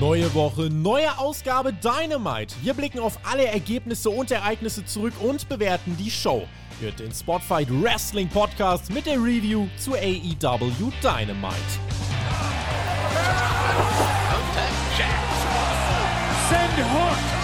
Neue Woche, neue Ausgabe Dynamite. Wir blicken auf alle Ergebnisse und Ereignisse zurück und bewerten die Show. Hört den Spotfight Wrestling Podcast mit der Review zu AEW Dynamite. Send Hook!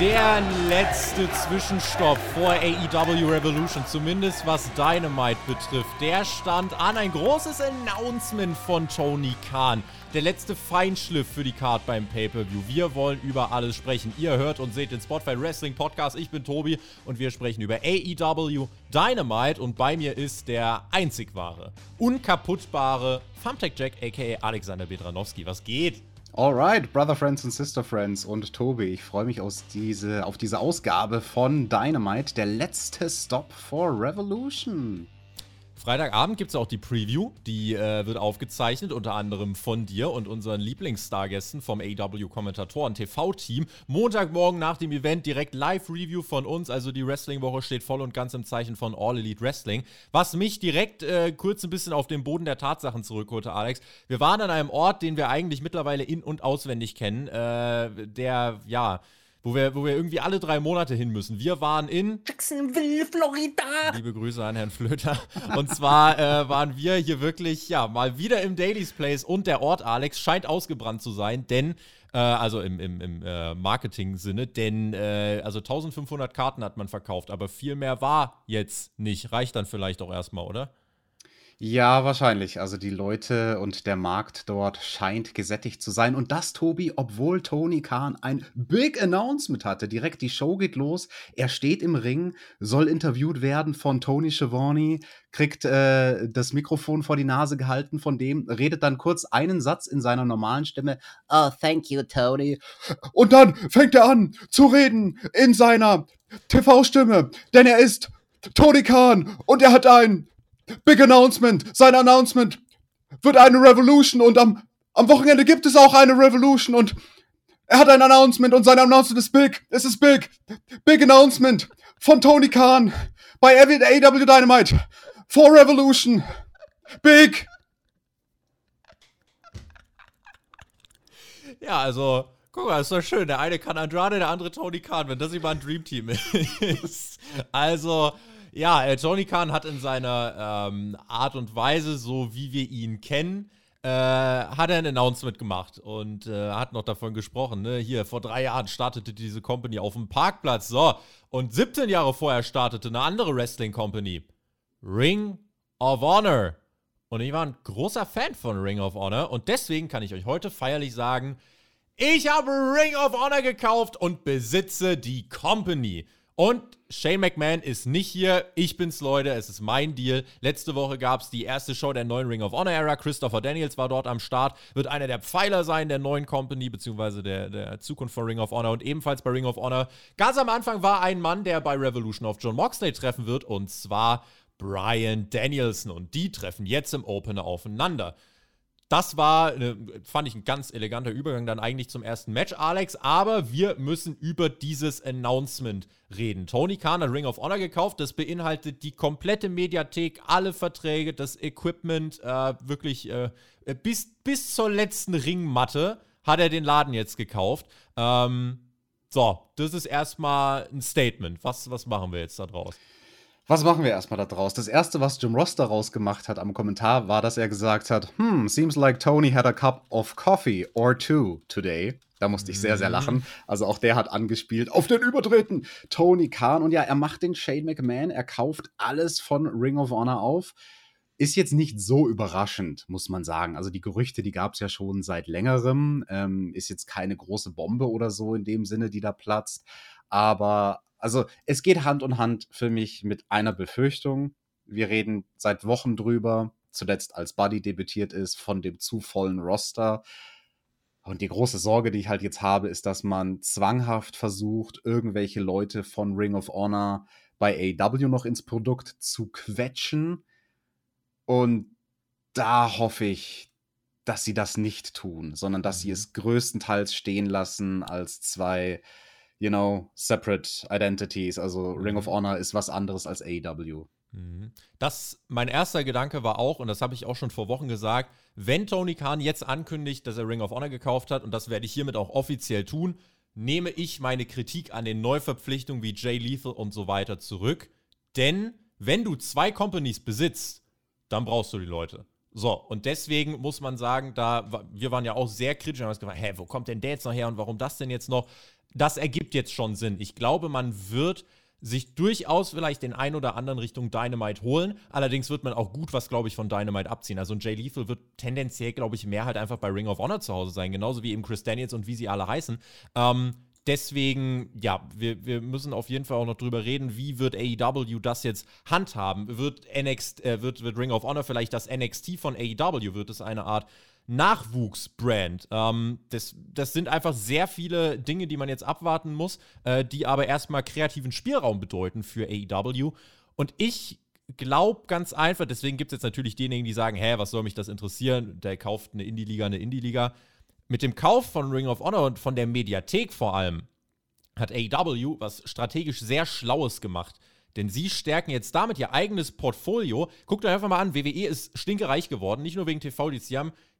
Der letzte Zwischenstopp vor AEW Revolution, zumindest was Dynamite betrifft, der stand an. Ein großes Announcement von Tony Khan. Der letzte Feinschliff für die Card beim Pay-Per-View. Wir wollen über alles sprechen. Ihr hört und seht den Spotify Wrestling Podcast. Ich bin Tobi und wir sprechen über AEW Dynamite. Und bei mir ist der einzig wahre, unkaputtbare Thumbtack Jack, aka Alexander Bedranowski. Was geht? Alright, Brother Friends und Sister Friends und Tobi, ich freue mich diese, auf diese Ausgabe von Dynamite, der letzte Stop for Revolution. Freitagabend gibt es auch die Preview, die äh, wird aufgezeichnet, unter anderem von dir und unseren Lieblingsstargästen vom AW-Kommentatoren TV-Team. Montagmorgen nach dem Event direkt Live-Review von uns, also die Wrestling-Woche steht voll und ganz im Zeichen von All Elite Wrestling. Was mich direkt äh, kurz ein bisschen auf den Boden der Tatsachen zurückholte, Alex. Wir waren an einem Ort, den wir eigentlich mittlerweile in- und auswendig kennen, äh, der, ja, wo wir, wo wir irgendwie alle drei Monate hin müssen. Wir waren in Jacksonville, Florida. Liebe Grüße an Herrn Flöter. Und zwar äh, waren wir hier wirklich, ja, mal wieder im Daily's Place und der Ort Alex scheint ausgebrannt zu sein, denn, äh, also im, im, im äh, Marketing-Sinne, denn, äh, also 1500 Karten hat man verkauft, aber viel mehr war jetzt nicht. Reicht dann vielleicht auch erstmal, oder? Ja, wahrscheinlich. Also die Leute und der Markt dort scheint gesättigt zu sein. Und das, Tobi, obwohl Tony Khan ein Big Announcement hatte. Direkt die Show geht los. Er steht im Ring, soll interviewt werden von Tony Schiavone, kriegt äh, das Mikrofon vor die Nase gehalten von dem, redet dann kurz einen Satz in seiner normalen Stimme. Oh, thank you, Tony. Und dann fängt er an zu reden in seiner TV-Stimme, denn er ist Tony Khan und er hat ein Big Announcement. Sein Announcement wird eine Revolution und am, am Wochenende gibt es auch eine Revolution und er hat ein Announcement und sein Announcement ist big. Es ist big. Big Announcement von Tony Khan bei AW Dynamite for Revolution. Big. Ja, also, guck mal, ist doch schön. Der eine kann Andrade, der andere Tony Khan, wenn das immer ein Dreamteam ist. Also, ja, äh, Tony Khan hat in seiner ähm, Art und Weise, so wie wir ihn kennen, äh, hat er ein Announcement gemacht und äh, hat noch davon gesprochen. Ne? Hier, vor drei Jahren startete diese Company auf dem Parkplatz. So, und 17 Jahre vorher startete eine andere Wrestling Company. Ring of Honor. Und ich war ein großer Fan von Ring of Honor und deswegen kann ich euch heute feierlich sagen, ich habe Ring of Honor gekauft und besitze die Company. Und Shane McMahon ist nicht hier. Ich bin's, Leute. Es ist mein Deal. Letzte Woche gab es die erste Show der neuen Ring of Honor Era. Christopher Daniels war dort am Start. Wird einer der Pfeiler sein der neuen Company, beziehungsweise der, der Zukunft von Ring of Honor. Und ebenfalls bei Ring of Honor. Ganz am Anfang war ein Mann, der bei Revolution auf John Moxley treffen wird. Und zwar Brian Danielson. Und die treffen jetzt im Opener aufeinander. Das war, fand ich, ein ganz eleganter Übergang dann eigentlich zum ersten Match, Alex. Aber wir müssen über dieses Announcement reden. Tony Khan hat Ring of Honor gekauft. Das beinhaltet die komplette Mediathek, alle Verträge, das Equipment, äh, wirklich äh, bis, bis zur letzten Ringmatte hat er den Laden jetzt gekauft. Ähm, so, das ist erstmal ein Statement. Was, was machen wir jetzt da draus? Was machen wir erstmal da draus? Das erste, was Jim Ross daraus gemacht hat am Kommentar, war, dass er gesagt hat: Hm, seems like Tony had a cup of coffee or two today. Da musste ich sehr, sehr lachen. Also auch der hat angespielt auf den Übertreten Tony Khan. Und ja, er macht den Shane McMahon. Er kauft alles von Ring of Honor auf. Ist jetzt nicht so überraschend, muss man sagen. Also die Gerüchte, die gab es ja schon seit längerem. Ähm, ist jetzt keine große Bombe oder so in dem Sinne, die da platzt. Aber also es geht Hand in Hand für mich mit einer Befürchtung. Wir reden seit Wochen drüber, zuletzt als Buddy debütiert ist, von dem zu vollen Roster. Und die große Sorge, die ich halt jetzt habe, ist, dass man zwanghaft versucht, irgendwelche Leute von Ring of Honor bei AW noch ins Produkt zu quetschen. Und da hoffe ich, dass sie das nicht tun, sondern dass sie es größtenteils stehen lassen als zwei you know, separate identities. Also Ring of Honor ist was anderes als AEW. Mhm. Das, mein erster Gedanke war auch, und das habe ich auch schon vor Wochen gesagt, wenn Tony Khan jetzt ankündigt, dass er Ring of Honor gekauft hat, und das werde ich hiermit auch offiziell tun, nehme ich meine Kritik an den Neuverpflichtungen wie Jay Lethal und so weiter zurück. Denn wenn du zwei Companies besitzt, dann brauchst du die Leute. So, und deswegen muss man sagen, da wir waren ja auch sehr kritisch, haben uns gefragt, hä, wo kommt denn der jetzt noch her und warum das denn jetzt noch? Das ergibt jetzt schon Sinn. Ich glaube, man wird sich durchaus vielleicht den ein oder anderen Richtung Dynamite holen. Allerdings wird man auch gut was, glaube ich, von Dynamite abziehen. Also ein Jay Lethal wird tendenziell, glaube ich, mehr halt einfach bei Ring of Honor zu Hause sein, genauso wie eben Chris Daniels und wie sie alle heißen. Ähm, deswegen, ja, wir, wir müssen auf jeden Fall auch noch drüber reden, wie wird AEW das jetzt handhaben? Wird NXT, äh, wird, wird Ring of Honor vielleicht das NXT von AEW? Wird es eine Art Nachwuchsbrand. Ähm, das, das sind einfach sehr viele Dinge, die man jetzt abwarten muss, äh, die aber erstmal kreativen Spielraum bedeuten für AEW. Und ich glaube ganz einfach, deswegen gibt es jetzt natürlich diejenigen, die sagen, hä, was soll mich das interessieren? Der kauft eine Indie-Liga, eine Indie-Liga. Mit dem Kauf von Ring of Honor und von der Mediathek vor allem hat AEW was strategisch sehr Schlaues gemacht. Denn sie stärken jetzt damit ihr eigenes Portfolio. Guckt euch einfach mal an, WWE ist stinkereich geworden, nicht nur wegen TV-Deals.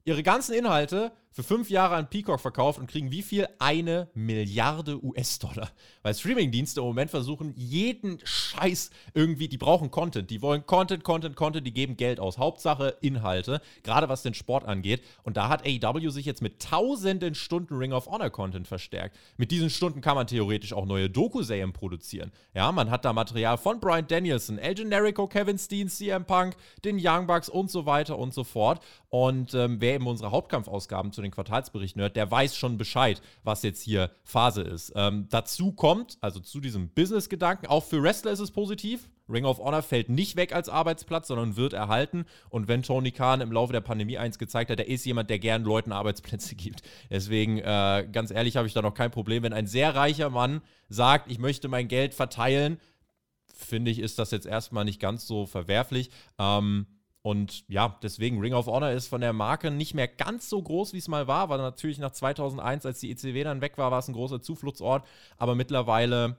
Ihre ganzen Inhalte für fünf Jahre an Peacock verkauft und kriegen wie viel? Eine Milliarde US-Dollar. Weil Streamingdienste im Moment versuchen, jeden Scheiß irgendwie, die brauchen Content. Die wollen Content, Content, Content, die geben Geld aus. Hauptsache Inhalte, gerade was den Sport angeht. Und da hat AEW sich jetzt mit tausenden Stunden Ring of Honor Content verstärkt. Mit diesen Stunden kann man theoretisch auch neue Doku-Serien produzieren. Ja, man hat da Material von Brian Danielson, El Generico, Kevin Steen, CM Punk, den Young Bucks und so weiter und so fort. Und ähm, wer eben unsere Hauptkampfausgaben zu den Quartalsberichten hört, der weiß schon Bescheid, was jetzt hier Phase ist. Ähm, dazu kommt, also zu diesem Business-Gedanken, auch für Wrestler ist es positiv. Ring of Honor fällt nicht weg als Arbeitsplatz, sondern wird erhalten. Und wenn Tony Khan im Laufe der Pandemie eins gezeigt hat, er ist jemand, der gern Leuten Arbeitsplätze gibt. Deswegen, äh, ganz ehrlich, habe ich da noch kein Problem. Wenn ein sehr reicher Mann sagt, ich möchte mein Geld verteilen, finde ich, ist das jetzt erstmal nicht ganz so verwerflich. Ähm, und ja, deswegen Ring of Honor ist von der Marke nicht mehr ganz so groß, wie es mal war. War natürlich nach 2001, als die ECW dann weg war, war es ein großer Zufluchtsort. Aber mittlerweile,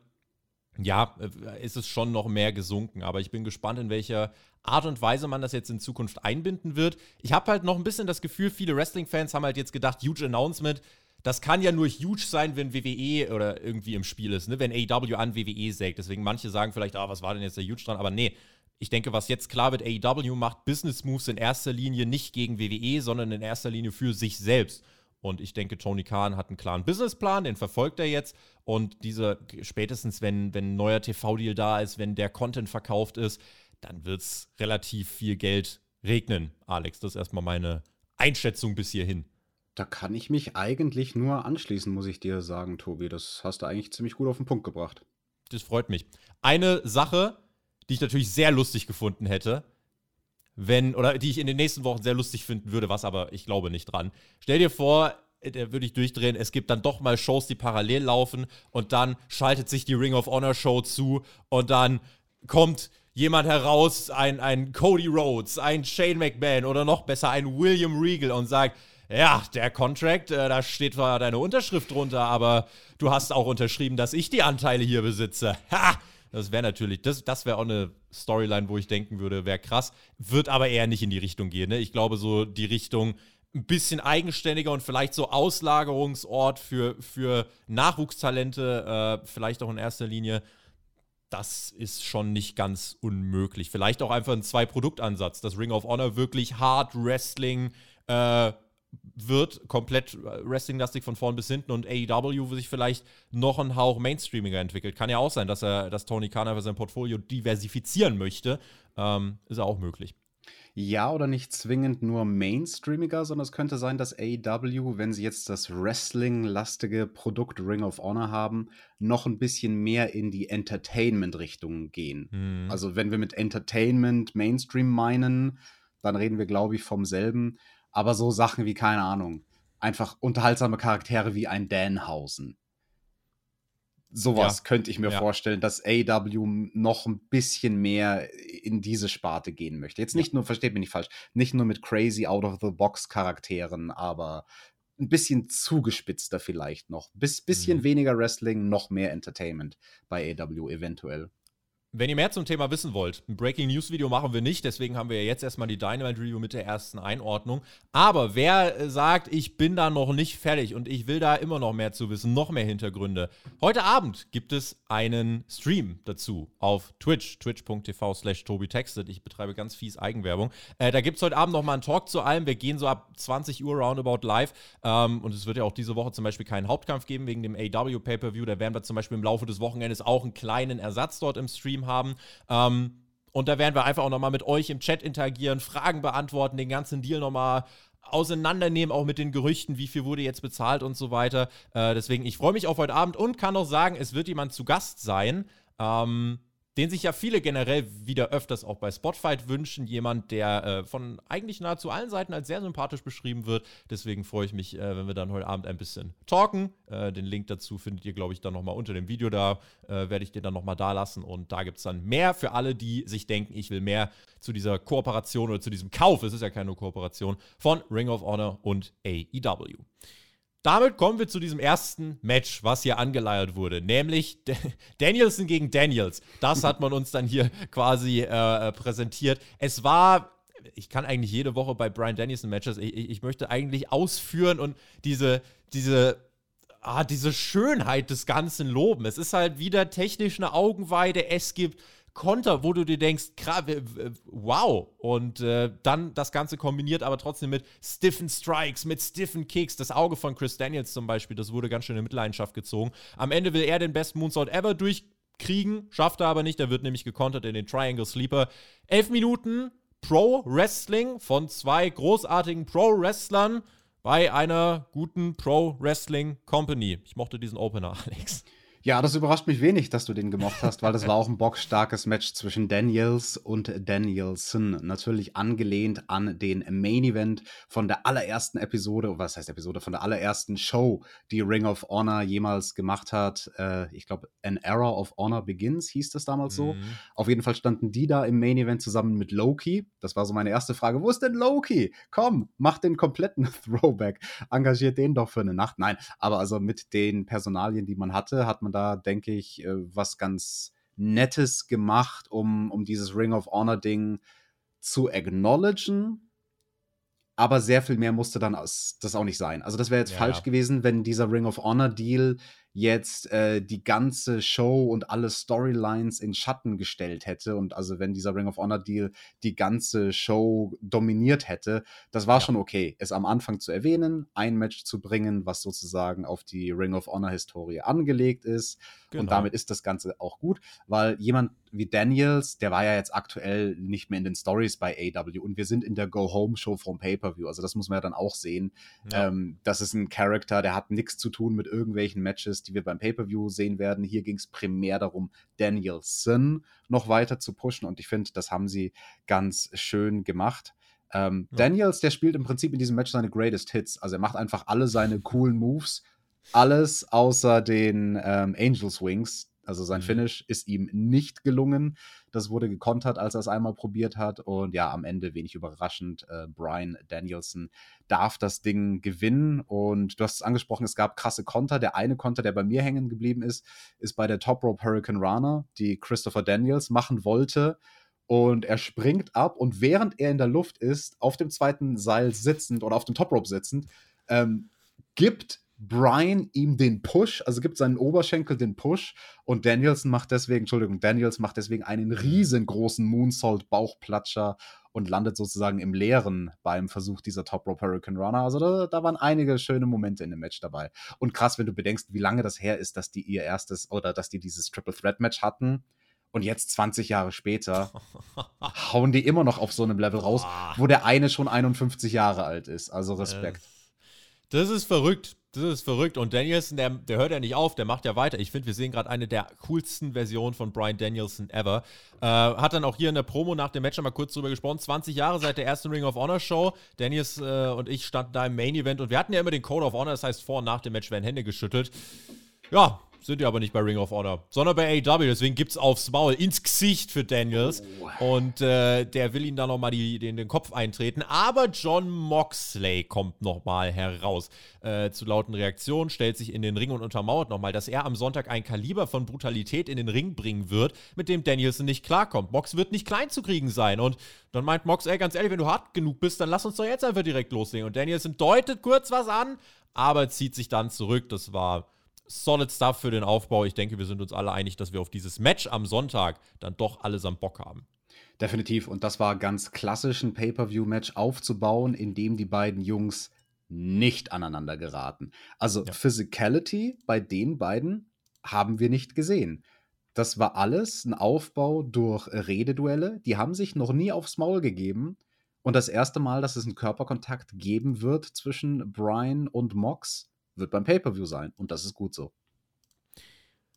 ja, äh, ist es schon noch mehr gesunken. Aber ich bin gespannt, in welcher Art und Weise man das jetzt in Zukunft einbinden wird. Ich habe halt noch ein bisschen das Gefühl, viele Wrestling-Fans haben halt jetzt gedacht, huge Announcement. Das kann ja nur huge sein, wenn WWE oder irgendwie im Spiel ist, ne? wenn AEW an WWE sägt. Deswegen manche sagen vielleicht, ah, was war denn jetzt der huge dran? Aber nee, ich denke, was jetzt klar wird, AEW macht Business Moves in erster Linie nicht gegen WWE, sondern in erster Linie für sich selbst. Und ich denke, Tony Khan hat einen klaren Businessplan, den verfolgt er jetzt. Und diese, spätestens wenn, wenn ein neuer TV-Deal da ist, wenn der Content verkauft ist, dann wird es relativ viel Geld regnen, Alex. Das ist erstmal meine Einschätzung bis hierhin. Da kann ich mich eigentlich nur anschließen, muss ich dir sagen, Tobi. Das hast du eigentlich ziemlich gut auf den Punkt gebracht. Das freut mich. Eine Sache, die ich natürlich sehr lustig gefunden hätte, wenn, oder die ich in den nächsten Wochen sehr lustig finden würde, was aber ich glaube nicht dran. Stell dir vor, äh, da würde ich durchdrehen, es gibt dann doch mal Shows, die parallel laufen und dann schaltet sich die Ring of Honor Show zu und dann kommt jemand heraus, ein, ein Cody Rhodes, ein Shane McMahon oder noch besser ein William Regal und sagt, ja, der Contract, äh, da steht zwar deine Unterschrift drunter, aber du hast auch unterschrieben, dass ich die Anteile hier besitze. Ha! Das wäre natürlich, das, das wäre auch eine Storyline, wo ich denken würde, wäre krass. Wird aber eher nicht in die Richtung gehen. Ne? Ich glaube, so die Richtung ein bisschen eigenständiger und vielleicht so Auslagerungsort für, für Nachwuchstalente, äh, vielleicht auch in erster Linie. Das ist schon nicht ganz unmöglich. Vielleicht auch einfach ein Zwei-Produkt-Ansatz, dass Ring of Honor wirklich Hard Wrestling äh, wird komplett Wrestling-lastig von vorn bis hinten und AEW sich vielleicht noch ein Hauch Mainstreamiger entwickelt. Kann ja auch sein, dass er, dass Tony Khan einfach sein Portfolio diversifizieren möchte. Ähm, ist ja auch möglich. Ja, oder nicht zwingend nur Mainstreamiger, sondern es könnte sein, dass AEW, wenn sie jetzt das Wrestling-lastige Produkt Ring of Honor haben, noch ein bisschen mehr in die Entertainment-Richtung gehen. Mhm. Also, wenn wir mit Entertainment Mainstream meinen, dann reden wir, glaube ich, vom selben aber so Sachen wie, keine Ahnung, einfach unterhaltsame Charaktere wie ein Danhausen. Sowas ja. könnte ich mir ja. vorstellen, dass AW noch ein bisschen mehr in diese Sparte gehen möchte. Jetzt nicht ja. nur, versteht mich nicht falsch, nicht nur mit crazy out-of-the-box-Charakteren, aber ein bisschen zugespitzter vielleicht noch. Bis, bisschen mhm. weniger Wrestling, noch mehr Entertainment bei AW eventuell. Wenn ihr mehr zum Thema wissen wollt, ein Breaking News Video machen wir nicht, deswegen haben wir ja jetzt erstmal die Dynamite Review mit der ersten Einordnung. Aber wer äh, sagt, ich bin da noch nicht fertig und ich will da immer noch mehr zu wissen, noch mehr Hintergründe. Heute Abend gibt es einen Stream dazu auf Twitch, twitch.tv slash tobitextet. Ich betreibe ganz fies Eigenwerbung. Äh, da gibt es heute Abend nochmal einen Talk zu allem. Wir gehen so ab 20 Uhr roundabout live. Ähm, und es wird ja auch diese Woche zum Beispiel keinen Hauptkampf geben wegen dem AW Pay-Per-View. Da werden wir zum Beispiel im Laufe des Wochenendes auch einen kleinen Ersatz dort im Stream Stream haben. Ähm, und da werden wir einfach auch nochmal mit euch im Chat interagieren, Fragen beantworten, den ganzen Deal nochmal auseinandernehmen, auch mit den Gerüchten, wie viel wurde jetzt bezahlt und so weiter. Äh, deswegen, ich freue mich auf heute Abend und kann auch sagen, es wird jemand zu Gast sein. Ähm, den sich ja viele generell wieder öfters auch bei Spotfight wünschen. Jemand, der äh, von eigentlich nahezu allen Seiten als sehr sympathisch beschrieben wird. Deswegen freue ich mich, äh, wenn wir dann heute Abend ein bisschen talken. Äh, den Link dazu findet ihr, glaube ich, dann nochmal unter dem Video. Da äh, werde ich dir dann nochmal da lassen. Und da gibt es dann mehr für alle, die sich denken, ich will mehr zu dieser Kooperation oder zu diesem Kauf. Es ist ja keine Kooperation von Ring of Honor und AEW. Damit kommen wir zu diesem ersten Match, was hier angeleiert wurde, nämlich Danielson gegen Daniels. Das hat man uns dann hier quasi äh, äh, präsentiert. Es war ich kann eigentlich jede Woche bei Brian Danielson Matches, ich, ich möchte eigentlich ausführen und diese, diese, ah, diese Schönheit des Ganzen loben. Es ist halt wieder technisch eine Augenweide. Es gibt Konter, wo du dir denkst, wow. Und äh, dann das Ganze kombiniert aber trotzdem mit stiffen Strikes, mit stiffen Kicks. Das Auge von Chris Daniels zum Beispiel, das wurde ganz schön in Mitleidenschaft gezogen. Am Ende will er den besten Moonsault ever durchkriegen, schafft er aber nicht. Er wird nämlich gekontert in den Triangle Sleeper. Elf Minuten Pro Wrestling von zwei großartigen Pro Wrestlern bei einer guten Pro Wrestling Company. Ich mochte diesen Opener, Alex. Ja, das überrascht mich wenig, dass du den gemocht hast, weil das war auch ein boxstarkes Match zwischen Daniels und Danielson. Natürlich angelehnt an den Main Event von der allerersten Episode, was heißt Episode, von der allerersten Show, die Ring of Honor jemals gemacht hat. Äh, ich glaube, An Era of Honor Begins hieß das damals so. Mhm. Auf jeden Fall standen die da im Main Event zusammen mit Loki. Das war so meine erste Frage. Wo ist denn Loki? Komm, mach den kompletten Throwback. Engagiert den doch für eine Nacht. Nein, aber also mit den Personalien, die man hatte, hat man man da, denke ich, äh, was ganz Nettes gemacht, um, um dieses Ring of Honor-Ding zu acknowledgen. Aber sehr viel mehr musste dann das auch nicht sein. Also, das wäre jetzt ja, falsch ja. gewesen, wenn dieser Ring of Honor-Deal jetzt äh, die ganze Show und alle Storylines in Schatten gestellt hätte und also wenn dieser Ring of Honor Deal die ganze Show dominiert hätte, das war ja. schon okay, es am Anfang zu erwähnen, ein Match zu bringen, was sozusagen auf die Ring of Honor Historie angelegt ist genau. und damit ist das Ganze auch gut, weil jemand wie Daniels, der war ja jetzt aktuell nicht mehr in den Stories bei AW und wir sind in der Go-Home-Show vom Pay-Per-View, also das muss man ja dann auch sehen. Ja. Ähm, das ist ein Charakter, der hat nichts zu tun mit irgendwelchen Matches die wir beim Pay-Per-View sehen werden. Hier ging es primär darum, Danielson noch weiter zu pushen und ich finde, das haben sie ganz schön gemacht. Ähm, ja. Daniels, der spielt im Prinzip in diesem Match seine Greatest Hits. Also er macht einfach alle seine coolen Moves. Alles außer den ähm, Angels Wings, also sein mhm. Finish ist ihm nicht gelungen. Das wurde gekontert, als er es einmal probiert hat. Und ja, am Ende, wenig überraschend, äh, Brian Danielson darf das Ding gewinnen. Und du hast es angesprochen, es gab krasse Konter. Der eine Konter, der bei mir hängen geblieben ist, ist bei der Top Rope Hurricane Runner, die Christopher Daniels machen wollte. Und er springt ab und während er in der Luft ist, auf dem zweiten Seil sitzend oder auf dem Top Rope sitzend, ähm, gibt Brian ihm den Push, also gibt seinen Oberschenkel den Push und Danielson macht deswegen, Entschuldigung, Daniels macht deswegen einen riesengroßen Moonsault Bauchplatscher und landet sozusagen im Leeren beim Versuch dieser Top Rope Hurricane Runner. Also da, da, waren einige schöne Momente in dem Match dabei. Und krass, wenn du bedenkst, wie lange das her ist, dass die ihr erstes oder dass die dieses Triple Threat Match hatten. Und jetzt 20 Jahre später hauen die immer noch auf so einem Level raus, wo der eine schon 51 Jahre alt ist. Also Respekt. Das ist verrückt. Das ist verrückt. Und Danielson, der, der hört ja nicht auf, der macht ja weiter. Ich finde, wir sehen gerade eine der coolsten Versionen von Brian Danielson ever. Äh, hat dann auch hier in der Promo nach dem Match mal kurz drüber gesprochen. 20 Jahre seit der ersten Ring of Honor Show. Daniels äh, und ich standen da im Main Event und wir hatten ja immer den Code of Honor, das heißt, vor und nach dem Match werden Hände geschüttelt. Ja, Sind die aber nicht bei Ring of Honor, sondern bei AEW. Deswegen gibt's aufs Maul, ins Gesicht für Daniels. Oh. Und äh, der will ihn dann nochmal den, den Kopf eintreten. Aber John Moxley kommt nochmal heraus. Äh, zu lauten Reaktionen, stellt sich in den Ring und untermauert nochmal, dass er am Sonntag ein Kaliber von Brutalität in den Ring bringen wird, mit dem Danielson nicht klarkommt. Mox wird nicht klein zu kriegen sein. Und dann meint Mox, ey, ganz ehrlich, wenn du hart genug bist, dann lass uns doch jetzt einfach direkt loslegen. Und Danielson deutet kurz was an, aber zieht sich dann zurück. Das war solid Stuff für den Aufbau. Ich denke, wir sind uns alle einig, dass wir auf dieses Match am Sonntag dann doch allesamt Bock haben. Definitiv. Und das war ganz klassisch, ein Pay-Per-View-Match aufzubauen, in dem die beiden Jungs nicht aneinander geraten. Also ja. Physicality bei den beiden haben wir nicht gesehen. Das war alles ein Aufbau durch Rededuelle. Die haben sich noch nie aufs Maul gegeben. Und das erste Mal, dass es einen Körperkontakt geben wird zwischen Brian und Mox, wird beim Pay-Per-View sein. Und das ist gut so.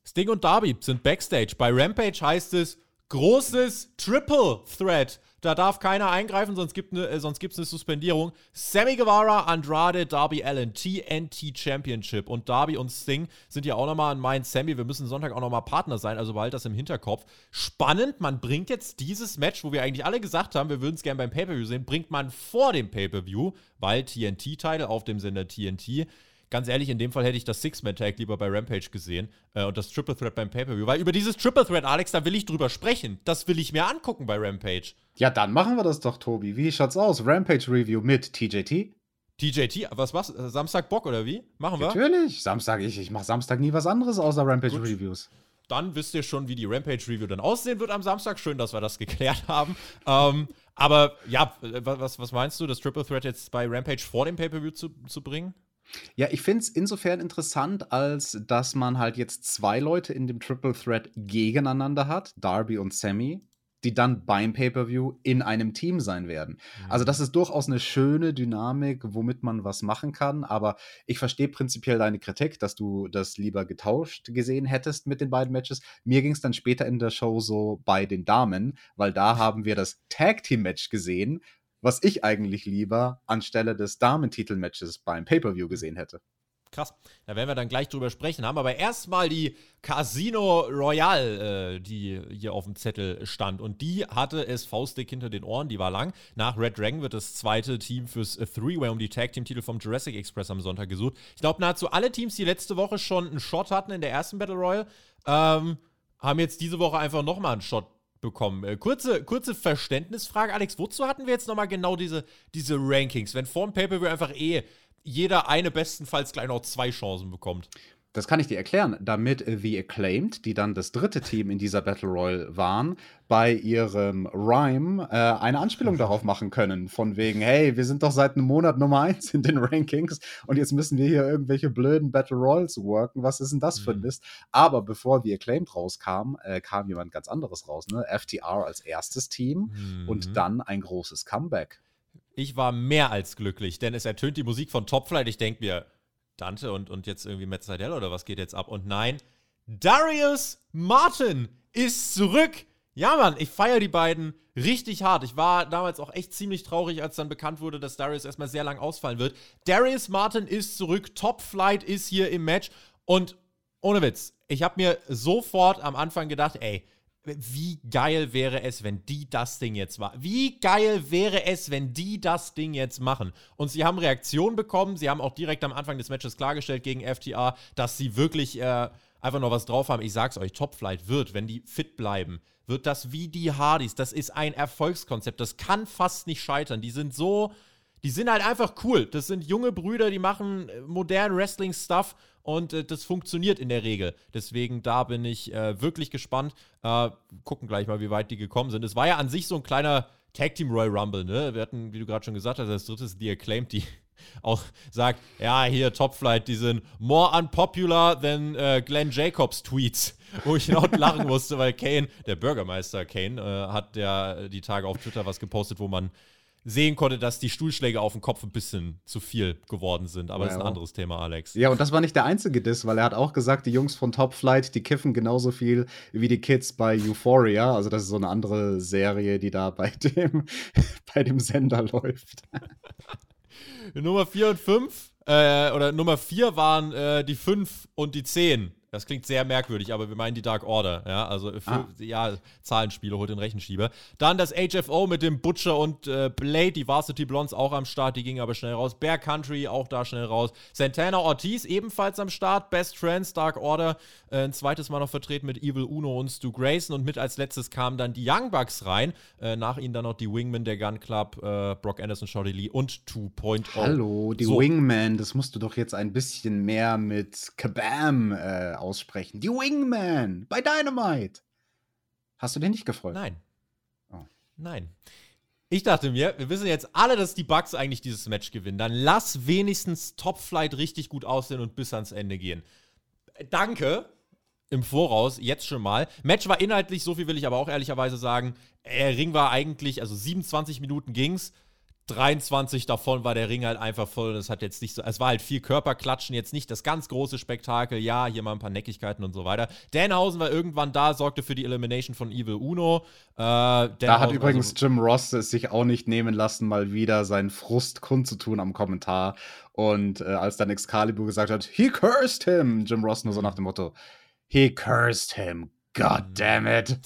Sting und Darby sind backstage. Bei Rampage heißt es großes Triple Threat. Da darf keiner eingreifen, sonst gibt es ne, äh, eine Suspendierung. Sammy Guevara, Andrade, Darby Allen, TNT Championship. Und Darby und Sting sind ja auch nochmal an meinen Sammy. Wir müssen Sonntag auch nochmal Partner sein, also bald das im Hinterkopf. Spannend, man bringt jetzt dieses Match, wo wir eigentlich alle gesagt haben, wir würden es gerne beim Pay-Per-View sehen, bringt man vor dem Pay-Per-View, weil TNT-Teile auf dem Sender TNT ganz ehrlich, in dem Fall hätte ich das Six-Man-Tag lieber bei Rampage gesehen äh, und das Triple Threat beim Pay-Per-View. Weil über dieses Triple Threat, Alex, da will ich drüber sprechen. Das will ich mir angucken bei Rampage. Ja, dann machen wir das doch, Tobi. Wie schaut's aus? Rampage-Review mit TJT? TJT, was was? Samstag Bock oder wie? Machen wir? Natürlich. Samstag, ich, ich mache Samstag nie was anderes außer Rampage-Reviews. Dann wisst ihr schon, wie die Rampage-Review dann aussehen wird am Samstag. Schön, dass wir das geklärt haben. ähm, aber ja, was, was meinst du, das Triple Threat jetzt bei Rampage vor dem Pay-Per-View zu, zu bringen? Ja, ich finde es insofern interessant, als dass man halt jetzt zwei Leute in dem Triple Threat gegeneinander hat, Darby und Sammy, die dann beim Pay-Per-View in einem Team sein werden. Mhm. Also das ist durchaus eine schöne Dynamik, womit man was machen kann, aber ich verstehe prinzipiell deine Kritik, dass du das lieber getauscht gesehen hättest mit den beiden Matches. Mir ging es dann später in der Show so bei den Damen, weil da haben wir das Tag-Team-Match gesehen, was ich eigentlich lieber anstelle des Damentitelmatches beim Pay-Per-View gesehen hätte. Krass, da werden wir dann gleich drüber sprechen. Haben aber erstmal die Casino Royale, äh, die hier auf dem Zettel stand. Und die hatte es faustdick hinter den Ohren, die war lang. Nach Red Dragon wird das zweite Team fürs Three-Way um die Tag-Team-Titel vom Jurassic Express am Sonntag gesucht. Ich glaube, nahezu alle Teams, die letzte Woche schon einen Shot hatten in der ersten Battle Royale, ähm, haben jetzt diese Woche einfach nochmal einen Shot bekommen. Äh, kurze, kurze Verständnisfrage, Alex. Wozu hatten wir jetzt nochmal genau diese, diese Rankings, wenn vor dem Pay-Per-View einfach eh jeder eine bestenfalls gleich noch zwei Chancen bekommt? Das kann ich dir erklären, damit The Acclaimed, die dann das dritte Team in dieser Battle Royale waren, bei ihrem Rhyme äh, eine Anspielung darauf machen können. Von wegen, hey, wir sind doch seit einem Monat Nummer eins in den Rankings und jetzt müssen wir hier irgendwelche blöden Battle Royals worken. Was ist denn das für ein mhm. Mist? Aber bevor The Acclaimed rauskam, äh, kam jemand ganz anderes raus. Ne? FTR als erstes Team mhm. und dann ein großes Comeback. Ich war mehr als glücklich, denn es ertönt die Musik von Top Flight. Ich denke mir, Dante und, und jetzt irgendwie Matt Seidel oder was geht jetzt ab? Und nein, Darius Martin ist zurück. Ja, Mann, ich feiere die beiden richtig hart. Ich war damals auch echt ziemlich traurig, als dann bekannt wurde, dass Darius erstmal sehr lang ausfallen wird. Darius Martin ist zurück, Top Flight ist hier im Match und ohne Witz, ich habe mir sofort am Anfang gedacht, ey, wie geil wäre es, wenn die das Ding jetzt machen? Wie geil wäre es, wenn die das Ding jetzt machen? Und sie haben Reaktionen bekommen. Sie haben auch direkt am Anfang des Matches klargestellt gegen FTA, dass sie wirklich äh, einfach noch was drauf haben. Ich sag's euch, Topflight wird, wenn die fit bleiben, wird das wie die Hardys. Das ist ein Erfolgskonzept. Das kann fast nicht scheitern. Die sind so die sind halt einfach cool. Das sind junge Brüder, die machen äh, modernen Wrestling-Stuff und äh, das funktioniert in der Regel. Deswegen da bin ich äh, wirklich gespannt. Äh, gucken gleich mal, wie weit die gekommen sind. Es war ja an sich so ein kleiner Tag Team Royal Rumble, ne? Wir hatten, wie du gerade schon gesagt hast, das dritte ist The Acclaimed, die auch sagt, ja, hier Top Flight, die sind more unpopular than äh, Glenn Jacobs Tweets, wo ich laut lachen musste, weil Kane, der Bürgermeister Kane, äh, hat ja die Tage auf Twitter was gepostet, wo man sehen konnte, dass die Stuhlschläge auf dem Kopf ein bisschen zu viel geworden sind. Aber ja, das ist ein anderes Thema, Alex. Ja, und das war nicht der einzige Diss, weil er hat auch gesagt, die Jungs von Top Flight, die kiffen genauso viel wie die Kids bei Euphoria. Also das ist so eine andere Serie, die da bei dem, bei dem Sender läuft. Nummer 4 und 5, äh, oder Nummer 4 waren äh, die 5 und die 10 Das klingt sehr merkwürdig, aber wir meinen die Dark Order. Ja, also für, ah. ja, Zahlenspiele, holt den Rechenschieber. Dann das HFO mit dem Butcher und äh, Blade, die Varsity Blondes auch am Start, die gingen aber schnell raus. Bear Country auch da schnell raus. Santana Ortiz ebenfalls am Start. Best Friends, Dark Order, äh, ein zweites Mal noch vertreten mit Evil Uno und Stu Grayson. Und mit als letztes kamen dann die Young Bucks rein. Äh, nach ihnen dann noch die Wingmen, der Gun Club, äh, Brock Anderson, Shorty Lee und 2.0. Hallo, die so. Wingmen, das musst du doch jetzt ein bisschen mehr mit Kabam äh, aussprechen. Die Wingman bei Dynamite. Hast du den nicht gefreut? Nein. Oh. Nein. Ich dachte mir, wir wissen jetzt alle, dass die Bugs eigentlich dieses Match gewinnen. Dann lass wenigstens Top Flight richtig gut aussehen und bis ans Ende gehen. Danke im Voraus, jetzt schon mal. Match war inhaltlich, so viel will ich aber auch ehrlicherweise sagen. Der Ring war eigentlich, also 27 Minuten ging's. 23 davon war der Ring halt einfach voll. Das hat jetzt nicht so, es war halt viel Körperklatschen, jetzt nicht das ganz große Spektakel. Ja, hier mal ein paar Neckigkeiten und so weiter. Danhausen war irgendwann da, sorgte für die Elimination von Evil Uno. Äh, da hat übrigens also, Jim Ross es sich auch nicht nehmen lassen, mal wieder seinen Frust kundzutun am Kommentar. Und äh, als dann Excalibur gesagt hat, he cursed him, Jim Ross nur so nach dem Motto, he cursed him, god damn it.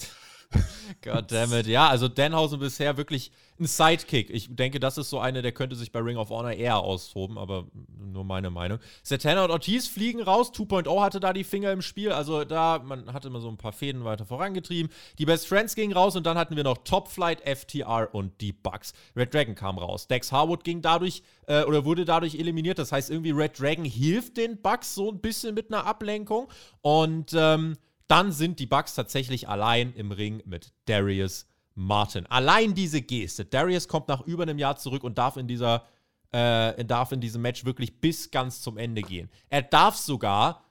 God damn it. Ja, also Danhausen bisher wirklich ein Sidekick. Ich denke, das ist so eine, der könnte sich bei Ring of Honor eher austoben, aber nur meine Meinung. Satana und Ortiz fliegen raus. 2.0 hatte da die Finger im Spiel. Also da, man hatte immer so ein paar Fäden weiter vorangetrieben. Die Best Friends gingen raus und dann hatten wir noch Top Flight, FTR und die Bugs. Red Dragon kam raus. Dex Harwood ging dadurch äh, oder wurde dadurch eliminiert. Das heißt, irgendwie Red Dragon hilft den Bugs so ein bisschen mit einer Ablenkung. Und ähm, dann sind die Bugs tatsächlich allein im Ring mit Darius Martin. Allein diese Geste. Darius kommt nach über einem Jahr zurück und darf in dieser äh, darf in diesem Match wirklich bis ganz zum Ende gehen. Er darf sogar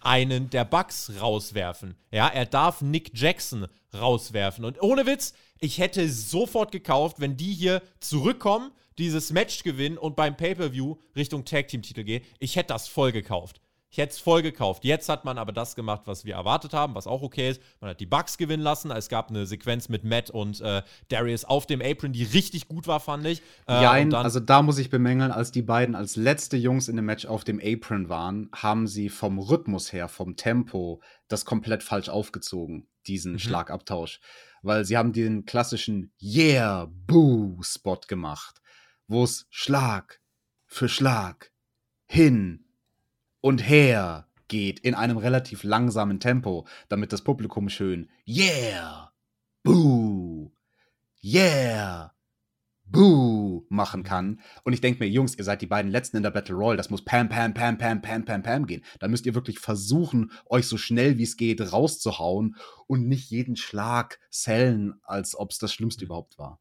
einen der Bugs rauswerfen. Ja, er darf Nick Jackson rauswerfen. Und ohne Witz, ich hätte sofort gekauft, wenn die hier zurückkommen, dieses Match gewinnen und beim Pay-Per-View Richtung Tag-Team-Titel gehen. Ich hätte das voll gekauft. Ich hätte es voll gekauft. Jetzt hat man aber das gemacht, was wir erwartet haben, was auch okay ist. Man hat die Bugs gewinnen lassen. Es gab eine Sequenz mit Matt und äh, Darius auf dem Apron, die richtig gut war, fand ich. Äh, ja, also da muss ich bemängeln, als die beiden als letzte Jungs in dem Match auf dem Apron waren, haben sie vom Rhythmus her, vom Tempo, das komplett falsch aufgezogen, diesen mhm. Schlagabtausch. Weil sie haben den klassischen Yeah, Boo-Spot gemacht, wo es Schlag für Schlag hin und her geht in einem relativ langsamen Tempo, damit das Publikum schön Yeah, Boo, Yeah, Boo machen kann. Und ich denke mir, Jungs, ihr seid die beiden Letzten in der Battle Royale, das muss Pam, Pam, Pam, Pam, Pam, Pam, Pam gehen. Da müsst ihr wirklich versuchen, euch so schnell wie es geht rauszuhauen und nicht jeden Schlag zählen, als ob es das Schlimmste überhaupt war.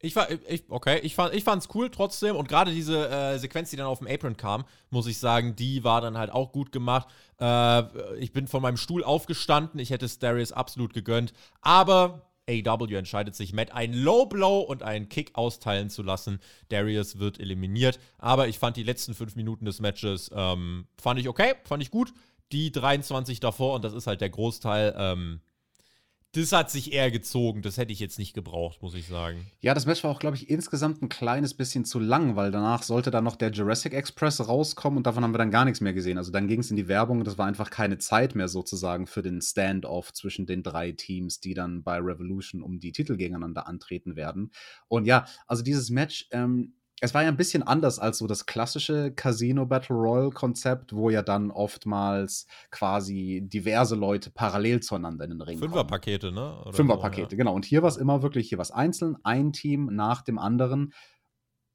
Ich war, ich, okay, ich fand, ich fand's cool trotzdem und gerade diese äh, Sequenz, die dann auf dem Apron kam, muss ich sagen, die war dann halt auch gut gemacht. Äh, ich bin von meinem Stuhl aufgestanden, ich hätte Darius absolut gegönnt, aber AW entscheidet sich, Matt einen Low Blow und einen Kick austeilen zu lassen. Darius wird eliminiert, aber ich fand die letzten fünf Minuten des Matches, ähm, fand ich okay, fand ich gut. Die 23 davor und das ist halt der Großteil, ähm, das hat sich eher gezogen. Das hätte ich jetzt nicht gebraucht, muss ich sagen. Ja, das Match war auch, glaube ich, insgesamt ein kleines bisschen zu lang, weil danach sollte dann noch der Jurassic Express rauskommen und davon haben wir dann gar nichts mehr gesehen. Also dann ging es in die Werbung und das war einfach keine Zeit mehr sozusagen für den Standoff zwischen den drei Teams, die dann bei Revolution um die Titel gegeneinander antreten werden. Und ja, also dieses Match, ähm, es war ja ein bisschen anders als so das klassische Casino Battle Royale Konzept, wo ja dann oftmals quasi diverse Leute parallel zueinander in den Ring Fünferpakete, ne? Oder Fünferpakete, so, ja. genau. Und hier war es immer wirklich hier was einzeln, ein Team nach dem anderen.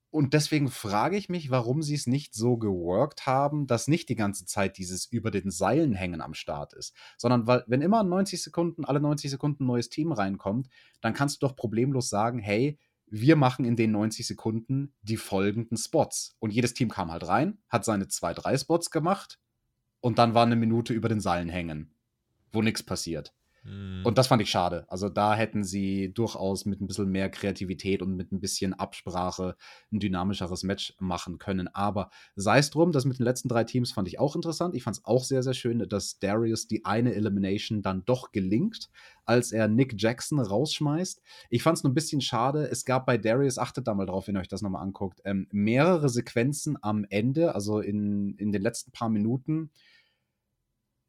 Und deswegen frage ich mich, warum sie es nicht so geworkt haben, dass nicht die ganze Zeit dieses über den Seilen hängen am Start ist, sondern weil, wenn immer 90 Sekunden, alle 90 Sekunden ein neues Team reinkommt, dann kannst du doch problemlos sagen, hey, wir machen in den 90 Sekunden die folgenden Spots. Und jedes Team kam halt rein, hat seine zwei, drei Spots gemacht und dann war eine Minute über den Seilen hängen, wo nichts passiert. Mhm. Und das fand ich schade. Also da hätten sie durchaus mit ein bisschen mehr Kreativität und mit ein bisschen Absprache ein dynamischeres Match machen können. Aber sei es drum, das mit den letzten drei Teams fand ich auch interessant. Ich fand es auch sehr, sehr schön, dass Darius die eine Elimination dann doch gelingt, als er Nick Jackson rausschmeißt. Ich fand es nur ein bisschen schade. Es gab bei Darius, achtet da mal drauf, wenn ihr euch das nochmal anguckt, ähm, mehrere Sequenzen am Ende, also in, in den letzten paar Minuten,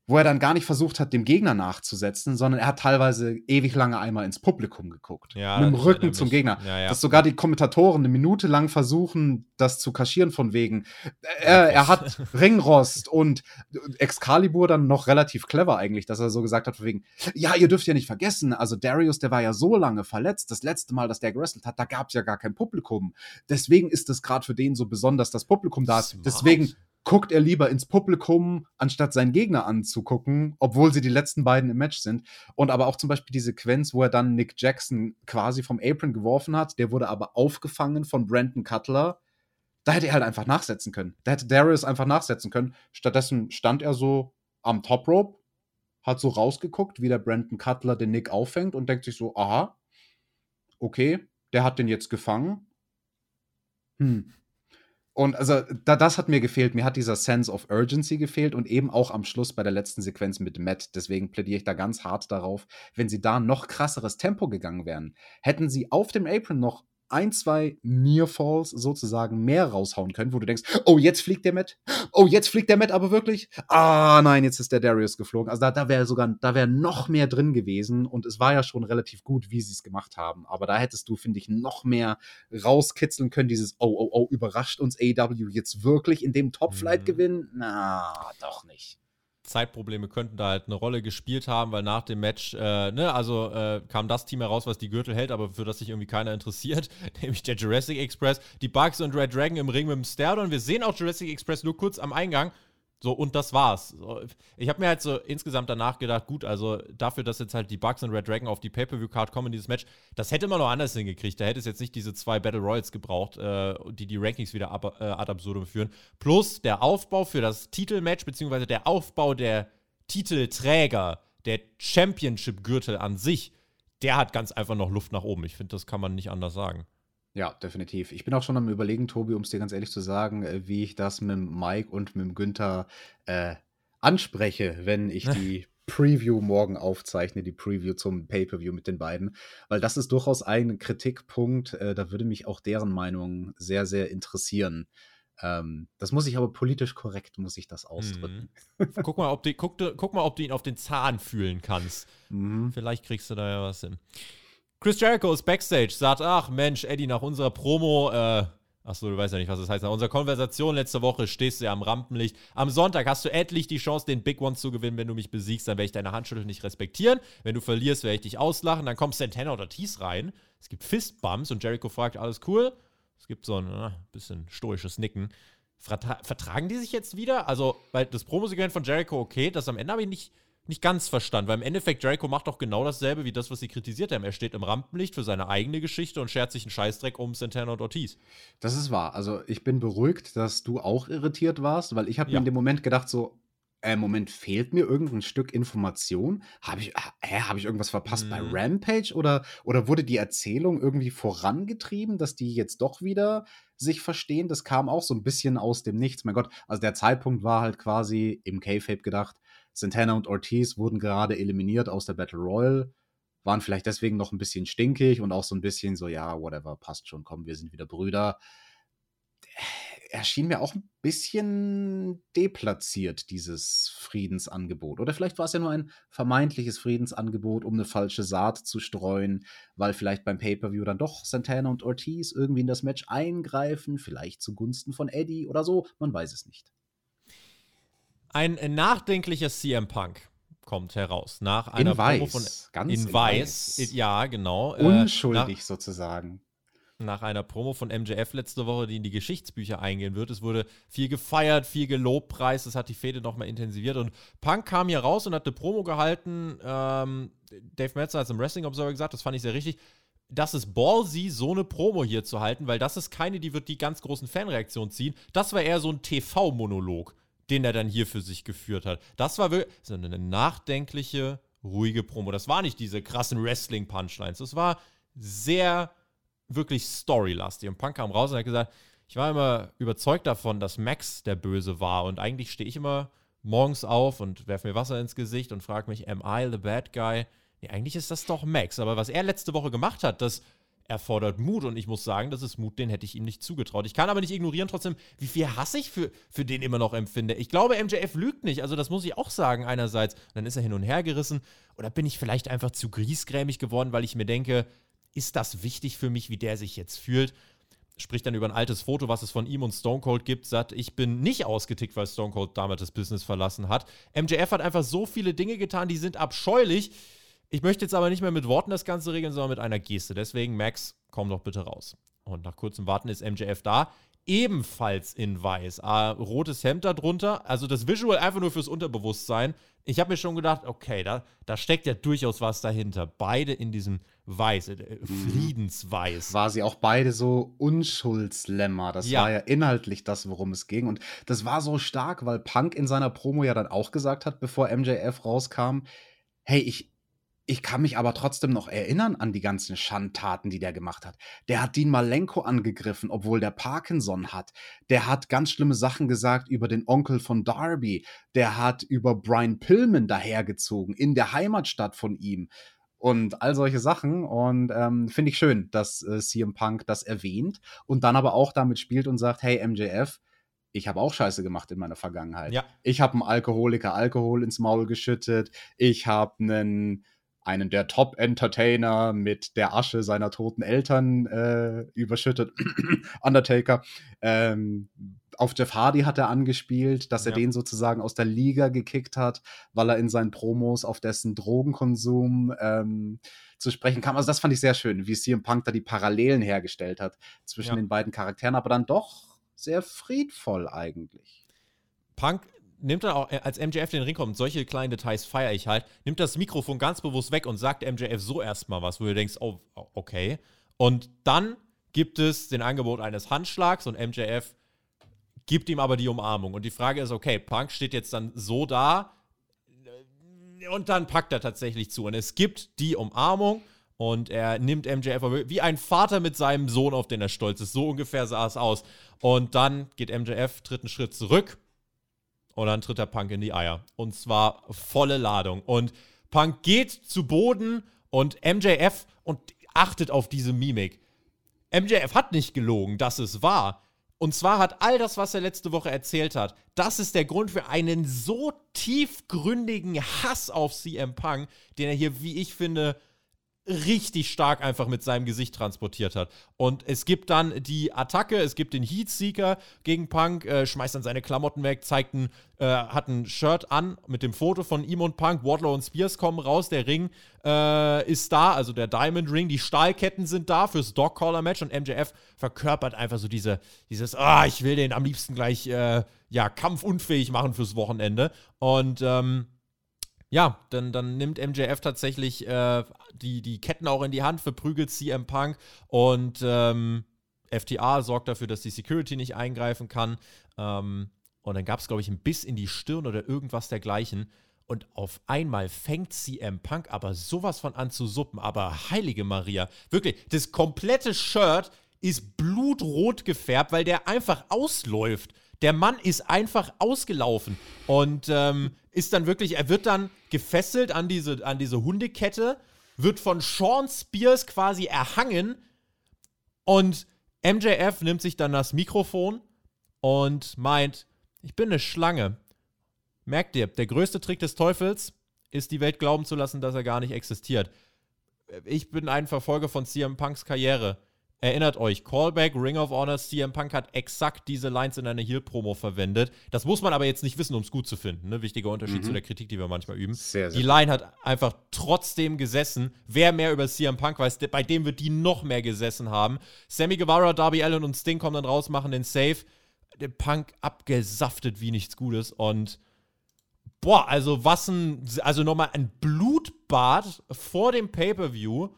wo er dann gar nicht versucht hat, dem Gegner nachzusetzen, sondern er hat teilweise ewig lange einmal ins Publikum geguckt. Ja, mit dem das Rücken zum. Gegner. Ja, ja. Dass sogar die Kommentatoren eine Minute lang versuchen, das zu kaschieren von wegen. äh, Er, er hat Ringrost und Excalibur dann noch relativ clever eigentlich, dass er so gesagt hat, von wegen, ja, ihr dürft ja nicht vergessen, also Darius, der war ja so lange verletzt. Das letzte Mal, dass der gewrestelt hat, da gab es ja gar kein Publikum. Deswegen ist es gerade für den so besonders, dass Publikum da ist. Deswegen guckt er lieber ins Publikum, anstatt seinen Gegner anzugucken, obwohl sie die letzten beiden im Match sind. Und aber auch zum Beispiel die Sequenz, wo er dann Nick Jackson quasi vom Apron geworfen hat, der wurde aber aufgefangen von Brandon Cutler. Da hätte er halt einfach nachsetzen können. Da hätte Darius einfach nachsetzen können. Stattdessen stand er so am Top Rope, hat so rausgeguckt, wie der Brandon Cutler den Nick auffängt und denkt sich so, aha, okay, der hat den jetzt gefangen. Hm. Und also da, das hat mir gefehlt. Mir hat dieser Sense of Urgency gefehlt und eben auch am Schluss bei der letzten Sequenz mit Matt. Deswegen plädiere ich da ganz hart darauf, wenn sie da noch krasseres Tempo gegangen wären, hätten sie auf dem Apron noch ein, zwei Near Falls sozusagen mehr raushauen können, wo du denkst, oh, jetzt fliegt der Matt. Oh, jetzt fliegt der Matt aber wirklich. Ah, nein, jetzt ist der Darius geflogen. Also da, da wäre sogar, da wäre noch mehr drin gewesen und es war ja schon relativ gut, wie sie es gemacht haben. Aber da hättest du, finde ich, noch mehr rauskitzeln können, dieses, oh, oh, oh, überrascht uns AW jetzt wirklich in dem Top-Flight Mhm. gewinnen? Na, doch nicht. Zeitprobleme könnten da halt eine Rolle gespielt haben, weil nach dem Match, äh, ne, also äh, kam das Team heraus, was die Gürtel hält, aber für das sich irgendwie keiner interessiert, nämlich der Jurassic Express, die Bugs und Red Dragon im Ring mit dem Stardon. Wir sehen auch Jurassic Express nur kurz am Eingang. So, und das war's. Ich habe mir halt so insgesamt danach gedacht, gut, also dafür, dass jetzt halt die Bugs und Red Dragon auf die Pay-Per-View-Card kommen dieses Match, das hätte man noch anders hingekriegt. Da hätte es jetzt nicht diese zwei Battle Royals gebraucht, äh, die die Rankings wieder ab, äh, ad absurdum führen. Plus der Aufbau für das Titelmatch, beziehungsweise der Aufbau der Titelträger, der Championship-Gürtel an sich, der hat ganz einfach noch Luft nach oben. Ich finde, das kann man nicht anders sagen. Ja, definitiv. Ich bin auch schon am Überlegen, Tobi, um es dir ganz ehrlich zu sagen, äh, wie ich das mit dem Mike und mit dem Günther äh, anspreche, wenn ich die Preview morgen aufzeichne, die Preview zum Pay-Per-View mit den beiden. Weil das ist durchaus ein Kritikpunkt, äh, da würde mich auch deren Meinung sehr, sehr interessieren. Ähm, das muss ich aber politisch korrekt, muss ich das ausdrücken. Guck mal, ob du, guck, guck mal, ob du ihn auf den Zahn fühlen kannst. Mhm. Vielleicht kriegst du da ja was hin. Chris Jericho ist Backstage, sagt, ach Mensch, Eddie, nach unserer Promo, äh, achso, du weißt ja nicht, was das heißt, nach unserer Konversation letzte Woche stehst du ja am Rampenlicht. Am Sonntag hast du endlich die Chance, den Big One zu gewinnen. Wenn du mich besiegst, dann werde ich deine Handschüttel nicht respektieren. Wenn du verlierst, werde ich dich auslachen. Dann kommt Santana oder Tease rein. Es gibt Fistbumps und Jericho fragt, alles cool? Es gibt so ein äh, bisschen stoisches Nicken. Vertra vertragen die sich jetzt wieder? Also, weil das Promosegment von Jericho okay, das am Ende habe ich nicht, nicht ganz verstanden, weil im Endeffekt Jericho macht doch genau dasselbe wie das, was sie kritisiert haben. Er steht im Rampenlicht für seine eigene Geschichte und schert sich einen Scheißdreck um Santana und Ortiz. Das ist wahr. Also ich bin beruhigt, dass du auch irritiert warst, weil ich habe Ja. mir in dem Moment gedacht so, äh, Moment, fehlt mir irgendein Stück Information? Habe ich, hä, habe ich irgendwas verpasst bei Mhm. Rampage oder, oder wurde die Erzählung irgendwie vorangetrieben, dass die jetzt doch wieder sich verstehen? Das kam auch so ein bisschen aus dem Nichts. Mein Gott, also der Zeitpunkt war halt quasi im K-Fape gedacht, Santana und Ortiz wurden gerade eliminiert aus der Battle Royal waren vielleicht deswegen noch ein bisschen stinkig und auch so ein bisschen so, ja, whatever, passt schon, komm, wir sind wieder Brüder. Erschien mir auch ein bisschen deplatziert, dieses Friedensangebot. Oder vielleicht war es ja nur ein vermeintliches Friedensangebot, um eine falsche Saat zu streuen, weil vielleicht beim Pay-Per-View dann doch Santana und Ortiz irgendwie in das Match eingreifen, vielleicht zugunsten von Eddie oder so, man weiß es nicht. Ein äh, nachdenklicher CM Punk kommt heraus nach einer In Promo von ganz in, in Weiß. Weiß. Ja, genau. Äh, Unschuldig sozusagen. Nach einer Promo von MJF letzte Woche, die in die Geschichtsbücher eingehen wird. Es wurde viel gefeiert, viel gelobpreist, es hat die Fehde nochmal intensiviert und Punk kam hier raus und hat eine Promo gehalten. Ähm, Dave Metzer hat es im Wrestling Observer gesagt, das fand ich sehr richtig. Das ist ballsy, so eine Promo hier zu halten, weil das ist keine, die wird die ganz großen Fanreaktionen ziehen. Das war eher so ein TV-Monolog, den er dann hier für sich geführt hat. Das war wirklich so eine nachdenkliche, ruhige Promo. Das war nicht diese krassen Wrestling-Punchlines. Das war sehr wirklich storylastig. Und Punk kam raus und hat gesagt, ich war immer überzeugt davon, dass Max der Böse war. Und eigentlich stehe ich immer morgens auf und werfe mir Wasser ins Gesicht und frage mich, am I the bad guy? Nee, eigentlich ist das doch Max. Aber was er letzte Woche gemacht hat, dass erfordert Mut und ich muss sagen, das ist Mut, den hätte ich ihm nicht zugetraut. Ich kann aber nicht ignorieren trotzdem, wie viel Hass ich für, für den immer noch empfinde. Ich glaube, MJF lügt nicht, also das muss ich auch sagen einerseits. Und dann ist er hin und her gerissen oder bin ich vielleicht einfach zu griesgrämig geworden, weil ich mir denke, ist das wichtig für mich, wie der sich jetzt fühlt? Spricht dann über ein altes Foto, was es von ihm und Stone Cold gibt, sagt, ich bin nicht ausgetickt, weil Stone Cold damals das Business verlassen hat. MJF hat einfach so viele Dinge getan, die sind abscheulich ich möchte jetzt aber nicht mehr mit Worten das Ganze regeln, sondern mit einer Geste. Deswegen, Max, komm doch bitte raus. Und nach kurzem Warten ist MJF da. Ebenfalls in weiß. Ah, rotes Hemd darunter. Also das Visual einfach nur fürs Unterbewusstsein. Ich habe mir schon gedacht, okay, da, da steckt ja durchaus was dahinter. Beide in diesem Weiß, äh, mhm. Friedensweiß. War sie auch beide so Unschuldslämmer. Das ja. war ja inhaltlich das, worum es ging. Und das war so stark, weil Punk in seiner Promo ja dann auch gesagt hat, bevor MJF rauskam, hey, ich, ich kann mich aber trotzdem noch erinnern an die ganzen Schandtaten, die der gemacht hat. Der hat Dean Malenko angegriffen, obwohl der Parkinson hat. Der hat ganz schlimme Sachen gesagt über den Onkel von Darby. Der hat über Brian Pillman dahergezogen, in der Heimatstadt von ihm. Und all solche Sachen. Und ähm, finde ich schön, dass äh, CM Punk das erwähnt und dann aber auch damit spielt und sagt: Hey, MJF, ich habe auch Scheiße gemacht in meiner Vergangenheit. Ja. Ich habe einem Alkoholiker Alkohol ins Maul geschüttet. Ich habe einen einen der Top-Entertainer mit der Asche seiner toten Eltern äh, überschüttet, Undertaker. Ähm, auf Jeff Hardy hat er angespielt, dass er den sozusagen aus der Liga gekickt hat, weil er in seinen Promos auf dessen Drogenkonsum ähm, zu sprechen kam. Also das fand ich sehr schön, wie CM Punk da die Parallelen hergestellt hat zwischen ja. den beiden Charakteren, aber dann doch sehr friedvoll eigentlich. Punk nimmt dann auch, äh, als MJF in den Ring kommt, solche kleinen Details feiere ich halt, nimmt das Mikrofon ganz bewusst weg und sagt MJF so erstmal was, wo du denkst, oh, okay. Und dann gibt es den Angebot eines Handschlags und MJF gibt ihm aber die Umarmung. Und die Frage ist, okay, Punk steht jetzt dann so da und dann packt er tatsächlich zu. Und es gibt die Umarmung und er nimmt MJF wie ein Vater mit seinem Sohn, auf den er stolz ist. So ungefähr sah es aus. Und dann geht MJF, tritt einen Schritt zurück und dann tritt der Punk in die Eier. Und zwar volle Ladung. Und Punk geht zu Boden und MJF und achtet auf diese Mimik. MJF hat nicht gelogen, dass es wahr. Und zwar hat all das, was er letzte Woche erzählt hat, das ist der Grund für einen so tiefgründigen Hass auf CM Punk, den er hier, wie ich finde, richtig stark einfach mit seinem Gesicht transportiert hat. Und es gibt dann die Attacke, es gibt den Heatseeker gegen Punk, äh, schmeißt dann seine Klamotten weg, zeigt ein, äh, hat ein Shirt an mit dem Foto von ihm und Punk. Wardlow und Spears kommen raus, der Ring äh, ist da, also der Diamond Ring, die Stahlketten sind da fürs Dog Collar Match und MJF verkörpert einfach so diese, dieses, ah, ich will den am liebsten gleich, äh, ja, kampfunfähig machen fürs Wochenende. Und, ähm, ja, dann, dann nimmt MJF tatsächlich äh, die, die Ketten auch in die Hand, verprügelt CM Punk und ähm, FTA sorgt dafür, dass die Security nicht eingreifen kann. Ähm, und dann gab es, glaube ich, ein Biss in die Stirn oder irgendwas dergleichen. Und auf einmal fängt CM Punk aber sowas von an zu suppen. Aber heilige Maria, wirklich, das komplette Shirt ist blutrot gefärbt, weil der einfach ausläuft. Der Mann ist einfach ausgelaufen und ähm, ist dann wirklich, er wird dann gefesselt an diese, an diese Hundekette, wird von Sean Spears quasi erhangen und MJF nimmt sich dann das Mikrofon und meint, ich bin eine Schlange. Merkt ihr, der größte Trick des Teufels ist, die Welt glauben zu lassen, dass er gar nicht existiert. Ich bin ein Verfolger von CM Punks Karriere. Erinnert euch, Callback, Ring of Honor, CM Punk hat exakt diese Lines in einer Heel-Promo verwendet. Das muss man aber jetzt nicht wissen, um es gut zu finden. Ne? Wichtiger Unterschied mhm. zu der Kritik, die wir manchmal üben. Sehr, sehr die Line hat einfach trotzdem gesessen. Wer mehr über CM Punk weiß, bei dem wird die noch mehr gesessen haben. Sammy Guevara, Darby Allen und Sting kommen dann raus, machen den Save. Der Punk abgesaftet wie nichts Gutes. Und boah, also was ein, also nochmal ein Blutbad vor dem Pay-Per-View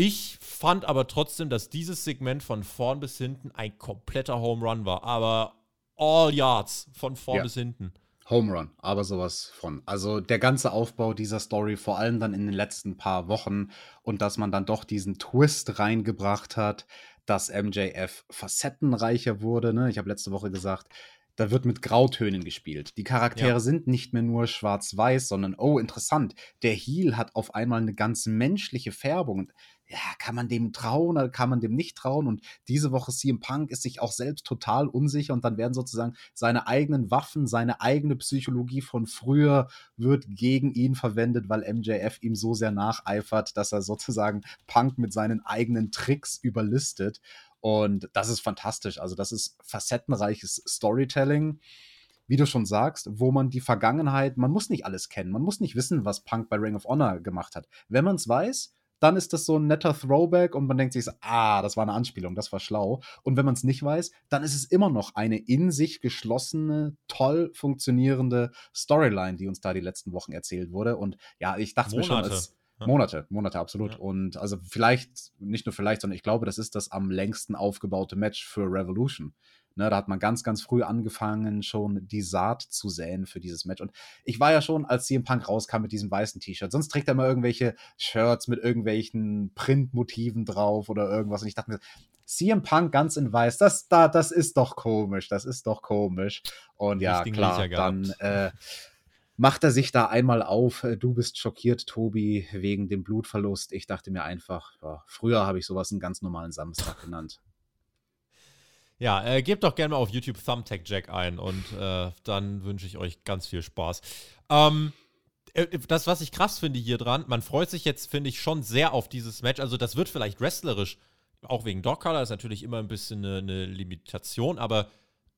ich fand aber trotzdem, dass dieses Segment von vorn bis hinten ein kompletter Home Run war. Aber all yards von vorn ja. bis hinten. Home Run, aber sowas von. Also der ganze Aufbau dieser Story, vor allem dann in den letzten paar Wochen und dass man dann doch diesen Twist reingebracht hat, dass MJF facettenreicher wurde. Ne? Ich habe letzte Woche gesagt, da wird mit Grautönen gespielt. Die Charaktere ja. sind nicht mehr nur schwarz-weiß, sondern, oh, interessant, der Heel hat auf einmal eine ganz menschliche Färbung ja, kann man dem trauen oder kann man dem nicht trauen? Und diese Woche CM Punk ist sich auch selbst total unsicher und dann werden sozusagen seine eigenen Waffen, seine eigene Psychologie von früher wird gegen ihn verwendet, weil MJF ihm so sehr nacheifert, dass er sozusagen Punk mit seinen eigenen Tricks überlistet. Und das ist fantastisch. Also, das ist facettenreiches Storytelling wie du schon sagst, wo man die Vergangenheit, man muss nicht alles kennen, man muss nicht wissen, was Punk bei Ring of Honor gemacht hat. Wenn man es weiß, dann ist das so ein netter Throwback und man denkt sich so, ah, das war eine Anspielung, das war schlau. Und wenn man es nicht weiß, dann ist es immer noch eine in sich geschlossene, toll funktionierende Storyline, die uns da die letzten Wochen erzählt wurde. Und ja, ich dachte mir schon, als Monate, Monate, absolut. Ja. Und also vielleicht, nicht nur vielleicht, sondern ich glaube, das ist das am längsten aufgebaute Match für Revolution. Ne, da hat man ganz, ganz früh angefangen, schon die Saat zu säen für dieses Match. Und ich war ja schon, als CM Punk rauskam mit diesem weißen T-Shirt. Sonst trägt er immer irgendwelche Shirts mit irgendwelchen Printmotiven drauf oder irgendwas. Und ich dachte mir, CM Punk ganz in weiß, das, da, das ist doch komisch, das ist doch komisch. Und ja, klar, dann äh, macht er sich da einmal auf. Du bist schockiert, Tobi, wegen dem Blutverlust. Ich dachte mir einfach, ja, früher habe ich sowas einen ganz normalen Samstag genannt. Ja, äh, gebt doch gerne mal auf YouTube Thumbtack Jack ein und äh, dann wünsche ich euch ganz viel Spaß. Ähm, äh, das, was ich krass finde hier dran, man freut sich jetzt, finde ich, schon sehr auf dieses Match. Also, das wird vielleicht wrestlerisch, auch wegen Dog Color, ist natürlich immer ein bisschen eine, eine Limitation, aber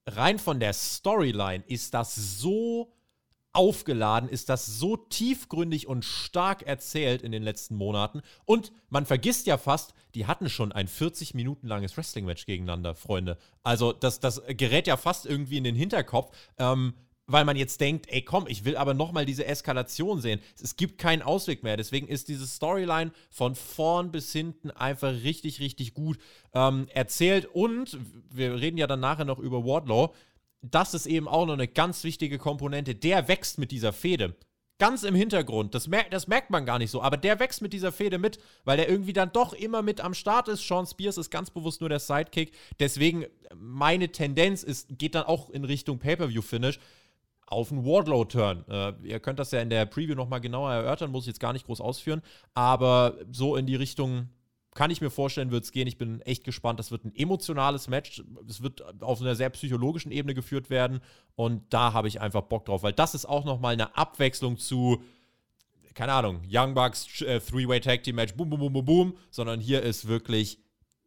rein von der Storyline ist das so aufgeladen, ist das so tiefgründig und stark erzählt in den letzten Monaten. Und man vergisst ja fast, die hatten schon ein 40 Minuten langes Wrestling-Match gegeneinander, Freunde. Also das, das gerät ja fast irgendwie in den Hinterkopf. Ähm, weil man jetzt denkt, ey komm, ich will aber nochmal diese Eskalation sehen. Es gibt keinen Ausweg mehr. Deswegen ist diese Storyline von vorn bis hinten einfach richtig, richtig gut ähm, erzählt. Und wir reden ja dann nachher noch über Wardlow das ist eben auch noch eine ganz wichtige Komponente. Der wächst mit dieser Fehde. Ganz im Hintergrund. Das, mer das merkt man gar nicht so. Aber der wächst mit dieser Fehde mit, weil der irgendwie dann doch immer mit am Start ist. Sean Spears ist ganz bewusst nur der Sidekick. Deswegen, meine Tendenz ist, geht dann auch in Richtung Pay-Per-View-Finish auf einen Wardlow-Turn. Äh, ihr könnt das ja in der Preview nochmal genauer erörtern, muss ich jetzt gar nicht groß ausführen. Aber so in die Richtung kann ich mir vorstellen, wird es gehen. Ich bin echt gespannt. Das wird ein emotionales Match. Es wird auf einer sehr psychologischen Ebene geführt werden. Und da habe ich einfach Bock drauf, weil das ist auch nochmal eine Abwechslung zu, keine Ahnung, Young Bucks äh, Three-Way Tag Team Match, boom, boom, boom, boom, boom, sondern hier ist wirklich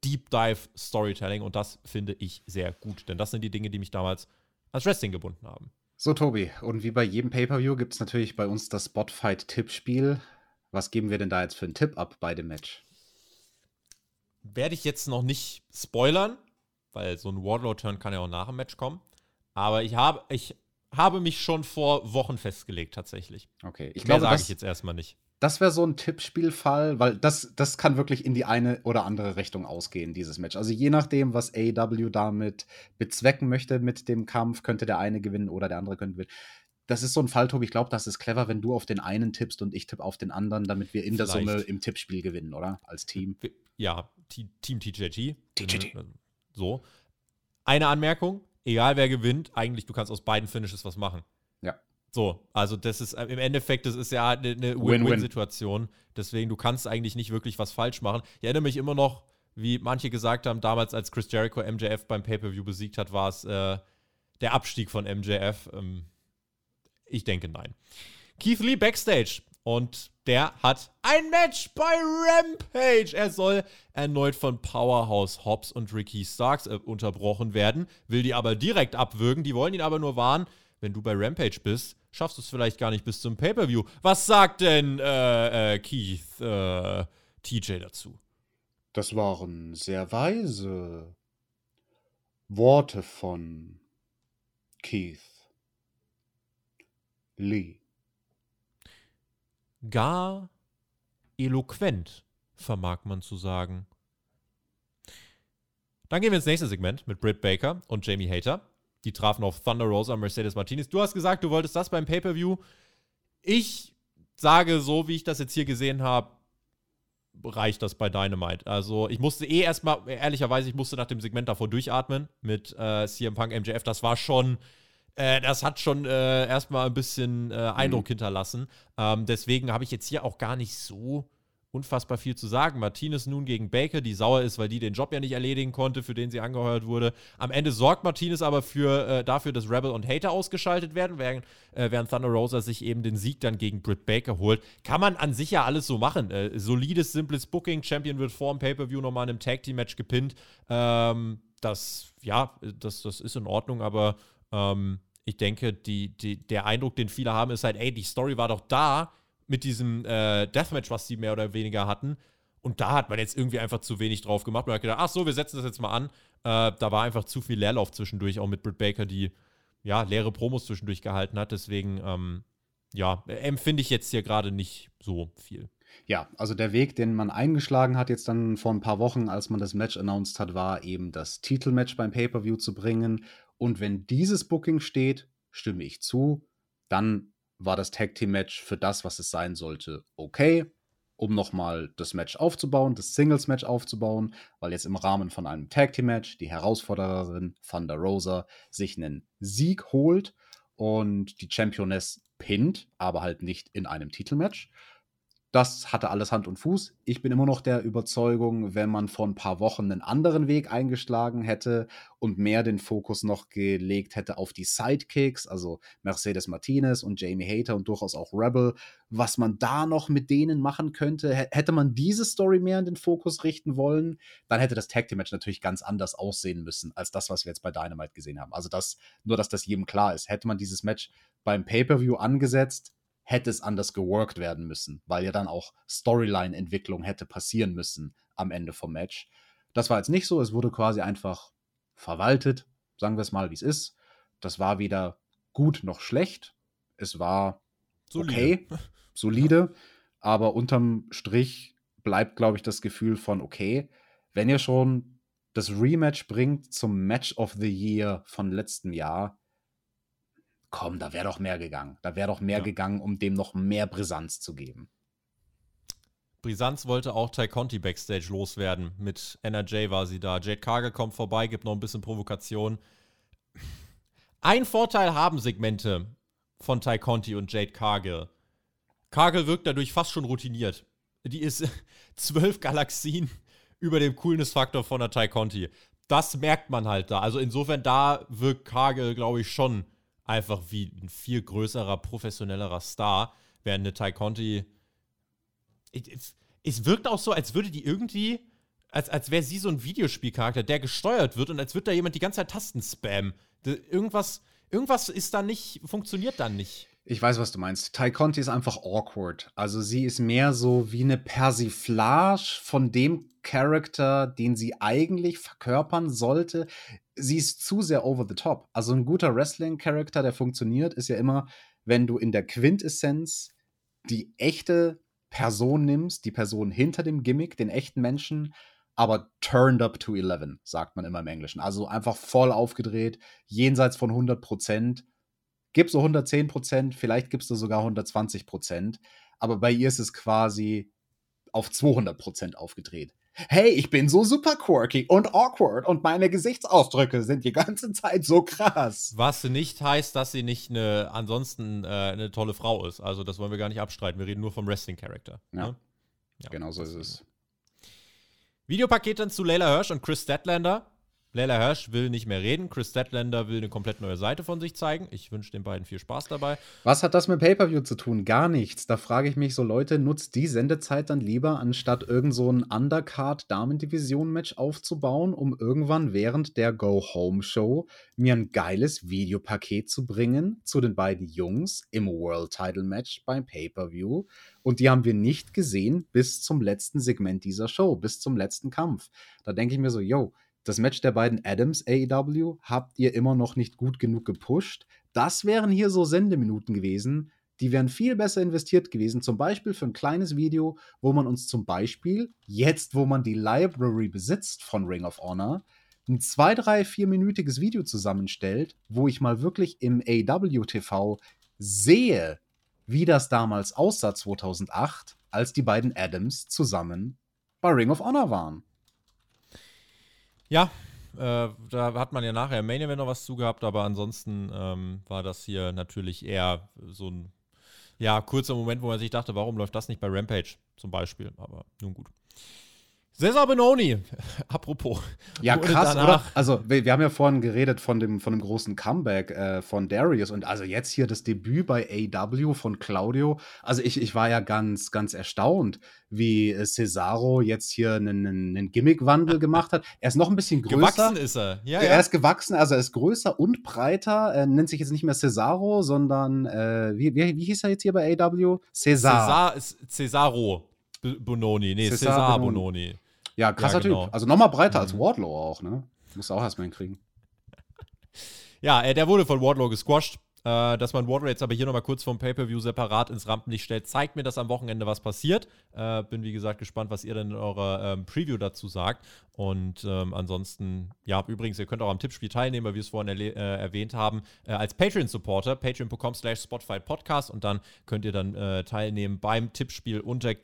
Deep Dive Storytelling und das finde ich sehr gut, denn das sind die Dinge, die mich damals ans Wrestling gebunden haben. So, Tobi, und wie bei jedem Pay-Per-View gibt es natürlich bei uns das Spotfight-Tippspiel. Was geben wir denn da jetzt für einen Tipp ab bei dem Match? Werde ich jetzt noch nicht spoilern, weil so ein Wardlow-Turn kann ja auch nach dem Match kommen. Aber ich habe, ich habe mich schon vor Wochen festgelegt, tatsächlich. Okay, ich glaube, sage ich jetzt erstmal nicht. Das wäre so ein Tippspielfall, weil das, das kann wirklich in die eine oder andere Richtung ausgehen, dieses Match. Also je nachdem, was AEW damit bezwecken möchte mit dem Kampf, könnte der eine gewinnen oder der andere könnte gewinnen das ist so ein Fall, Tobi. Ich glaube, das ist clever, wenn du auf den einen tippst und ich tippe auf den anderen, damit wir in Vielleicht. der Summe im Tippspiel gewinnen, oder? Als Team. Ja, Team TJT. TJT. So. Eine Anmerkung: egal wer gewinnt, eigentlich, du kannst aus beiden Finishes was machen. Ja. So, also das ist im Endeffekt, das ist ja eine, eine Win-Win-Situation. Deswegen, du kannst eigentlich nicht wirklich was falsch machen. Ich erinnere mich immer noch, wie manche gesagt haben, damals, als Chris Jericho MJF beim Pay-Per-View besiegt hat, war es äh, der Abstieg von MJF. Ähm, ich denke nein. Keith Lee backstage und der hat ein Match bei Rampage. Er soll erneut von Powerhouse Hobbs und Ricky Starks äh, unterbrochen werden, will die aber direkt abwürgen. Die wollen ihn aber nur warnen, wenn du bei Rampage bist, schaffst du es vielleicht gar nicht bis zum Pay-Per-View. Was sagt denn äh, äh, Keith äh, TJ dazu? Das waren sehr weise Worte von Keith. Lee. Gar eloquent, vermag man zu sagen. Dann gehen wir ins nächste Segment mit Britt Baker und Jamie Hater. Die trafen auf Thunder Rosa und Mercedes Martinez. Du hast gesagt, du wolltest das beim Pay-Per-View. Ich sage, so wie ich das jetzt hier gesehen habe, reicht das bei Dynamite. Also ich musste eh erstmal, ehrlicherweise, ich musste nach dem Segment davor durchatmen mit äh, CM Punk MJF. Das war schon äh, das hat schon äh, erstmal ein bisschen äh, Eindruck mhm. hinterlassen. Ähm, deswegen habe ich jetzt hier auch gar nicht so unfassbar viel zu sagen. Martinez nun gegen Baker, die sauer ist, weil die den Job ja nicht erledigen konnte, für den sie angeheuert wurde. Am Ende sorgt Martinez aber für, äh, dafür, dass Rebel und Hater ausgeschaltet werden, während, äh, während Thunder Rosa sich eben den Sieg dann gegen Britt Baker holt. Kann man an sich ja alles so machen. Äh, solides, simples Booking. Champion wird vor dem Pay-Per-View nochmal in einem Tag-Team-Match gepinnt. Ähm, das, ja, das, das ist in Ordnung, aber ähm, ich denke, die, die, der Eindruck, den viele haben, ist halt, ey, die Story war doch da mit diesem äh, Deathmatch, was sie mehr oder weniger hatten. Und da hat man jetzt irgendwie einfach zu wenig drauf gemacht. Man hat gedacht, ach so, wir setzen das jetzt mal an. Äh, da war einfach zu viel Leerlauf zwischendurch, auch mit Britt Baker, die ja leere Promos zwischendurch gehalten hat. Deswegen, ähm, ja, empfinde ich jetzt hier gerade nicht so viel. Ja, also der Weg, den man eingeschlagen hat jetzt dann vor ein paar Wochen, als man das Match announced hat, war eben das Titelmatch beim Pay-per-View zu bringen. Und wenn dieses Booking steht, stimme ich zu, dann war das Tag Team Match für das, was es sein sollte, okay, um nochmal das Match aufzubauen, das Singles Match aufzubauen, weil jetzt im Rahmen von einem Tag Team Match die Herausfordererin Thunder Rosa sich einen Sieg holt und die Championess pinnt, aber halt nicht in einem Titelmatch. Das hatte alles Hand und Fuß. Ich bin immer noch der Überzeugung, wenn man vor ein paar Wochen einen anderen Weg eingeschlagen hätte und mehr den Fokus noch gelegt hätte auf die Sidekicks, also Mercedes Martinez und Jamie Hater und durchaus auch Rebel, was man da noch mit denen machen könnte, hätte man diese Story mehr in den Fokus richten wollen, dann hätte das Tag Team Match natürlich ganz anders aussehen müssen als das, was wir jetzt bei Dynamite gesehen haben. Also das, nur dass das jedem klar ist. Hätte man dieses Match beim Pay-per-View angesetzt, hätte es anders geworkt werden müssen, weil ja dann auch Storyline-Entwicklung hätte passieren müssen am Ende vom Match. Das war jetzt nicht so, es wurde quasi einfach verwaltet, sagen wir es mal, wie es ist. Das war weder gut noch schlecht. Es war solide. okay, solide, aber unterm Strich bleibt, glaube ich, das Gefühl von, okay, wenn ihr schon das Rematch bringt zum Match of the Year von letztem Jahr, komm, da wäre doch mehr gegangen. Da wäre doch mehr ja. gegangen, um dem noch mehr Brisanz zu geben. Brisanz wollte auch Ty Conti backstage loswerden. Mit NRJ war sie da. Jade Cargill kommt vorbei, gibt noch ein bisschen Provokation. Ein Vorteil haben Segmente von Ty Conti und Jade Cargill. Cargill wirkt dadurch fast schon routiniert. Die ist zwölf Galaxien über dem Coolness-Faktor von der Ty Conti. Das merkt man halt da. Also insofern, da wirkt Cargill, glaube ich, schon einfach wie ein viel größerer, professionellerer Star, während eine Ty Conti. Es, es wirkt auch so, als würde die irgendwie, als, als wäre sie so ein Videospielcharakter, der gesteuert wird und als würde da jemand die ganze Zeit Tasten spammen. Irgendwas, irgendwas ist da nicht, funktioniert dann nicht. Ich weiß, was du meinst. Ty Conti ist einfach awkward. Also sie ist mehr so wie eine Persiflage von dem Charakter, den sie eigentlich verkörpern sollte. Sie ist zu sehr over the top. Also ein guter Wrestling-Charakter, der funktioniert, ist ja immer, wenn du in der Quintessenz die echte Person nimmst, die Person hinter dem Gimmick, den echten Menschen, aber turned up to 11, sagt man immer im Englischen. Also einfach voll aufgedreht, jenseits von 100 Prozent gib so 110 Prozent, vielleicht gibst du sogar 120 Prozent, aber bei ihr ist es quasi auf 200 Prozent aufgedreht. Hey, ich bin so super quirky und awkward und meine Gesichtsausdrücke sind die ganze Zeit so krass. Was nicht heißt, dass sie nicht eine, ansonsten äh, eine tolle Frau ist. Also, das wollen wir gar nicht abstreiten. Wir reden nur vom Wrestling-Character. Ja. Ne? ja. Genau so ist es. Videopaket dann zu Layla Hirsch und Chris Statlander. Leila Hirsch will nicht mehr reden. Chris Statlander will eine komplett neue Seite von sich zeigen. Ich wünsche den beiden viel Spaß dabei. Was hat das mit Pay-Per-View zu tun? Gar nichts. Da frage ich mich so, Leute, nutzt die Sendezeit dann lieber, anstatt irgend so ein Undercard-Damen-Division-Match aufzubauen, um irgendwann während der Go-Home-Show mir ein geiles Videopaket zu bringen zu den beiden Jungs im World-Title-Match beim Pay-Per-View. Und die haben wir nicht gesehen bis zum letzten Segment dieser Show, bis zum letzten Kampf. Da denke ich mir so, yo, das Match der beiden Adams AEW habt ihr immer noch nicht gut genug gepusht. Das wären hier so Sendeminuten gewesen, die wären viel besser investiert gewesen, zum Beispiel für ein kleines Video, wo man uns zum Beispiel, jetzt wo man die Library besitzt von Ring of Honor, ein zwei, drei, vierminütiges Video zusammenstellt, wo ich mal wirklich im AW-TV sehe, wie das damals aussah 2008, als die beiden Adams zusammen bei Ring of Honor waren. Ja, äh, da hat man ja nachher im Main Event noch was zugehabt, aber ansonsten ähm, war das hier natürlich eher so ein ja, kurzer Moment, wo man sich dachte, warum läuft das nicht bei Rampage? zum Beispiel, aber nun gut. Cesar Benoni, apropos. Ja, krass, danach- oder? Also, wir, wir haben ja vorhin geredet von dem, von dem großen Comeback äh, von Darius und also jetzt hier das Debüt bei AW von Claudio. Also, ich, ich war ja ganz, ganz erstaunt, wie äh, Cesaro jetzt hier einen, einen, Gimmick-Wandel gemacht hat. Er ist noch ein bisschen größer. Gewachsen ist er. Ja, Er ja. ist gewachsen, also er ist größer und breiter. Er nennt sich jetzt nicht mehr Cesaro, sondern äh, wie, wie, wie hieß er jetzt hier bei AW? Cesar. Cesar, ist Cesaro Bononi. Nee, Cesar Cesar Bononi. Bononi. Ja, krasser Ja, genau. Typ. Also nochmal breiter als Mhm. Wardlow auch, ne? Muss auch erstmal hinkriegen. Ja, äh, der wurde von Wardlow gesquasht. Äh, dass man Wardlow jetzt aber hier nochmal kurz vom Pay-Per-View separat ins Rampenlicht stellt, zeigt mir, dass am Wochenende was passiert. Äh, bin, wie gesagt, gespannt, was ihr denn in eurer ähm, Preview dazu sagt. Und ähm, ansonsten, ja, übrigens, ihr könnt auch am Tippspiel teilnehmen, weil wir es vorhin äh, erwähnt haben, äh, als Patreon-Supporter, patreon.com slash Spotify Podcast. Und dann könnt ihr dann äh, teilnehmen beim Tippspiel unter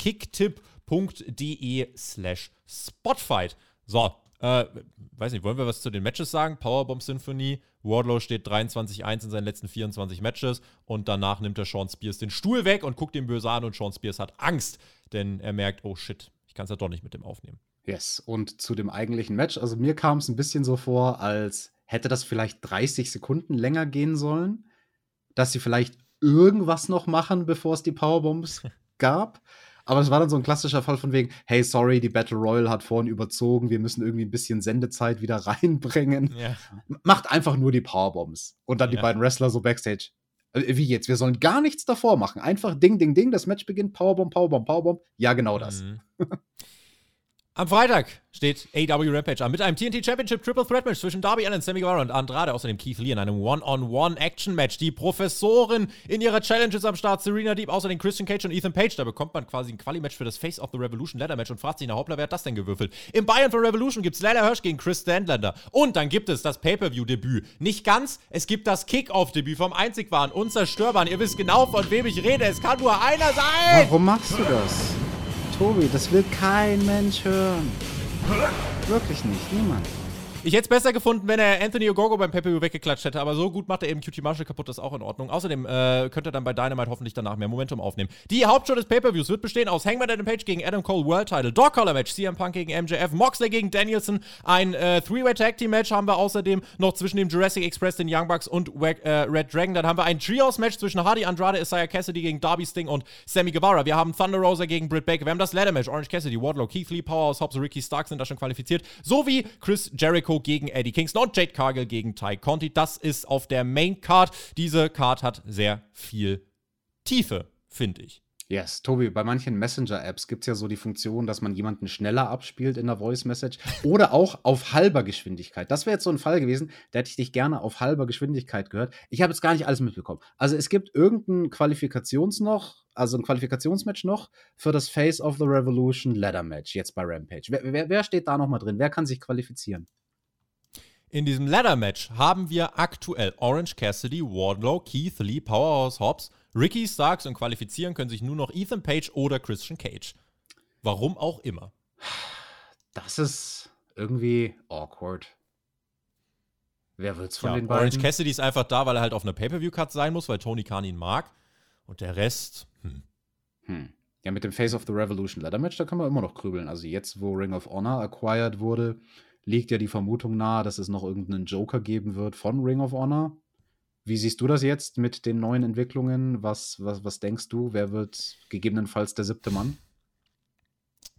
kicktipp.de slash Spotfight. So, äh, weiß nicht, wollen wir was zu den Matches sagen? Powerbomb Symphony, Wardlow steht 23-1 in seinen letzten 24 Matches und danach nimmt er Sean Spears den Stuhl weg und guckt ihn böse an und Sean Spears hat Angst, denn er merkt, oh shit, ich kann es ja doch nicht mit dem aufnehmen. Yes, und zu dem eigentlichen Match, also mir kam es ein bisschen so vor, als hätte das vielleicht 30 Sekunden länger gehen sollen, dass sie vielleicht irgendwas noch machen, bevor es die Powerbombs gab. Aber es war dann so ein klassischer Fall von wegen, hey, sorry, die Battle Royale hat vorhin überzogen, wir müssen irgendwie ein bisschen Sendezeit wieder reinbringen. Ja. Macht einfach nur die Powerbombs. Und dann die Ja. beiden Wrestler so backstage. Äh, Wie jetzt? Wir sollen gar nichts davor machen. Einfach Ding, Ding, Ding, das Match beginnt, Powerbomb, Powerbomb, Powerbomb. Ja, genau das. Mhm. Am Freitag steht AW Rampage an mit einem TNT Championship Triple Threat Match zwischen Darby Allin, Sammy Guevara und Andrade, außerdem Keith Lee in einem One-on-One-Action-Match. Die Professoren in ihrer Challenges am Start, Serena Deep, außerdem Christian Cage und Ethan Page. Da bekommt man quasi ein Quali-Match für das Face of the Revolution Ladder Match und fragt sich, na hoppla, wer hat das denn gewürfelt? Im Bayern von Revolution gibt es Leila Hirsch gegen Chris Stanlander. Und dann gibt es das Pay-Per-View-Debüt. Nicht ganz, es gibt das Kick-Off-Debüt vom einzig wahren, unzerstörbaren. Ihr wisst genau, von wem ich rede. Es kann nur einer sein! Warum machst du das? Tobi, das will kein Mensch hören. Wirklich nicht, niemand. Ich hätte es besser gefunden, wenn er Anthony Ogogo beim Pay-Per-View weggeklatscht hätte, aber so gut macht er eben QT Marshall kaputt, das ist auch in Ordnung. Außerdem äh, könnte er dann bei Dynamite hoffentlich danach mehr Momentum aufnehmen. Die Hauptshow des Pay-Per-Views wird bestehen aus Hangman Adam Page gegen Adam Cole World Title, Dog Collar Match, CM Punk gegen MJF, Moxley gegen Danielson, ein äh, Three-Way Tag Team Match haben wir außerdem noch zwischen dem Jurassic Express, den Young Bucks und Wack, äh, Red Dragon. Dann haben wir ein Trios Match zwischen Hardy, Andrade, Isaiah Cassidy gegen Darby Sting und Sammy Guevara. Wir haben Thunder Rosa gegen Britt Baker. Wir haben das Ladder Match, Orange Cassidy, Wardlow, Keith Lee, Powerhouse Hobbs, Ricky Stark sind da schon qualifiziert, sowie Chris Jericho gegen Eddie Kingston und Jade Cargill gegen Ty Conti. Das ist auf der Main Card. Diese Card hat sehr viel Tiefe, finde ich. Yes, Tobi, bei manchen Messenger-Apps gibt es ja so die Funktion, dass man jemanden schneller abspielt in der Voice-Message oder auch auf halber Geschwindigkeit. Das wäre jetzt so ein Fall gewesen, da hätte ich dich gerne auf halber Geschwindigkeit gehört. Ich habe jetzt gar nicht alles mitbekommen. Also es gibt irgendein Qualifikations noch, also ein Qualifikationsmatch noch für das Face of the Revolution Ladder Match jetzt bei Rampage. Wer, wer, wer steht da nochmal drin? Wer kann sich qualifizieren? In diesem Ladder-Match haben wir aktuell Orange Cassidy, Wardlow, Keith Lee, Powerhouse Hobbs, Ricky Starks und qualifizieren können sich nur noch Ethan Page oder Christian Cage. Warum auch immer. Das ist irgendwie awkward. Wer wird's von Ja, den beiden? Orange Cassidy ist einfach da, weil er halt auf einer Pay-Per-View-Cut sein muss, weil Tony Khan ihn mag. Und der Rest, hm. Hm. Ja, mit dem Face of the Revolution Ladder Match, da kann man immer noch grübeln. Also jetzt, wo Ring of Honor acquired wurde, liegt ja die Vermutung nahe, dass es noch irgendeinen Joker geben wird von Ring of Honor. Wie siehst du das jetzt mit den neuen Entwicklungen? Was, was, was denkst du? Wer wird gegebenenfalls der siebte Mann?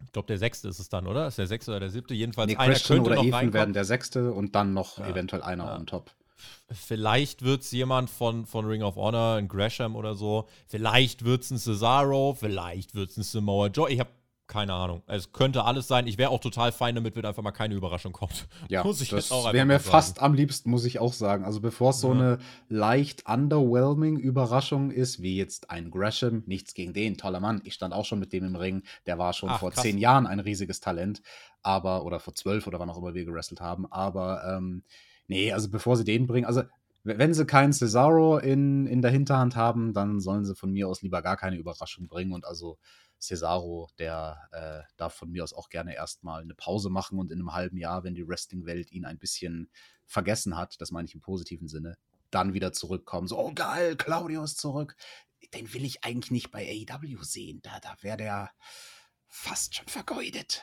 ich glaube, der sechste ist es dann, oder? Ist der sechste oder der siebte? Jedenfalls Nee, einer Christian könnte oder noch Ethan reinkommen. werden der sechste und dann noch Ja. eventuell einer Ja. on top. Vielleicht wird es jemand von, von Ring of Honor, ein Gresham oder so. Vielleicht wird es ein Cesaro, vielleicht wird es ein Samoa Joe. Ich habe keine Ahnung. Es könnte alles sein. Ich wäre auch total fein damit, wenn einfach mal keine Überraschung kommt. Ja, Muss ich das wäre mir fast am liebsten, muss ich auch sagen. Also bevor es so Ja. eine leicht underwhelming Überraschung ist, wie jetzt ein Gresham, nichts gegen den, toller Mann. Ich stand auch schon mit dem im Ring. Der war schon Ach, vor krass. zehn Jahren ein riesiges Talent, aber oder vor zwölf oder wann auch immer wir gewrestelt haben. Aber ähm, nee, also bevor sie den bringen, also wenn sie keinen Cesaro in, in der Hinterhand haben, dann sollen sie von mir aus lieber gar keine Überraschung bringen und also Cesaro, der äh, darf von mir aus auch gerne erstmal eine Pause machen und in einem halben Jahr, wenn die Wrestling-Welt ihn ein bisschen vergessen hat, das meine ich im positiven Sinne, dann wieder zurückkommen. So, oh geil, Claudio ist zurück. Den will ich eigentlich nicht bei AEW sehen. Da, da wäre der, Fast schon vergeudet.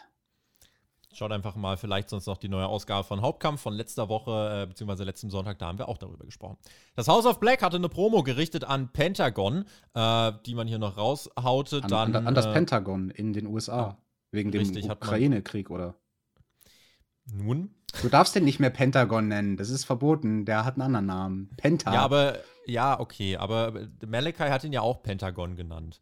Schaut einfach mal vielleicht sonst noch die neue Ausgabe von Hauptkampf von letzter Woche, äh, beziehungsweise letzten Sonntag, da haben wir auch darüber gesprochen. Das House of Black hatte eine Promo gerichtet an Pentagon, äh, die man hier noch raushaute. An, dann, an, an das äh, Pentagon in den USA. Wegen dem Richtig, man- Ukraine-Krieg, oder? Nun? Du darfst den nicht mehr Pentagon nennen. Das ist verboten. Der hat einen anderen Namen. Penta. Ja, aber, ja, okay, aber Malachi hat ihn ja auch Pentagon genannt.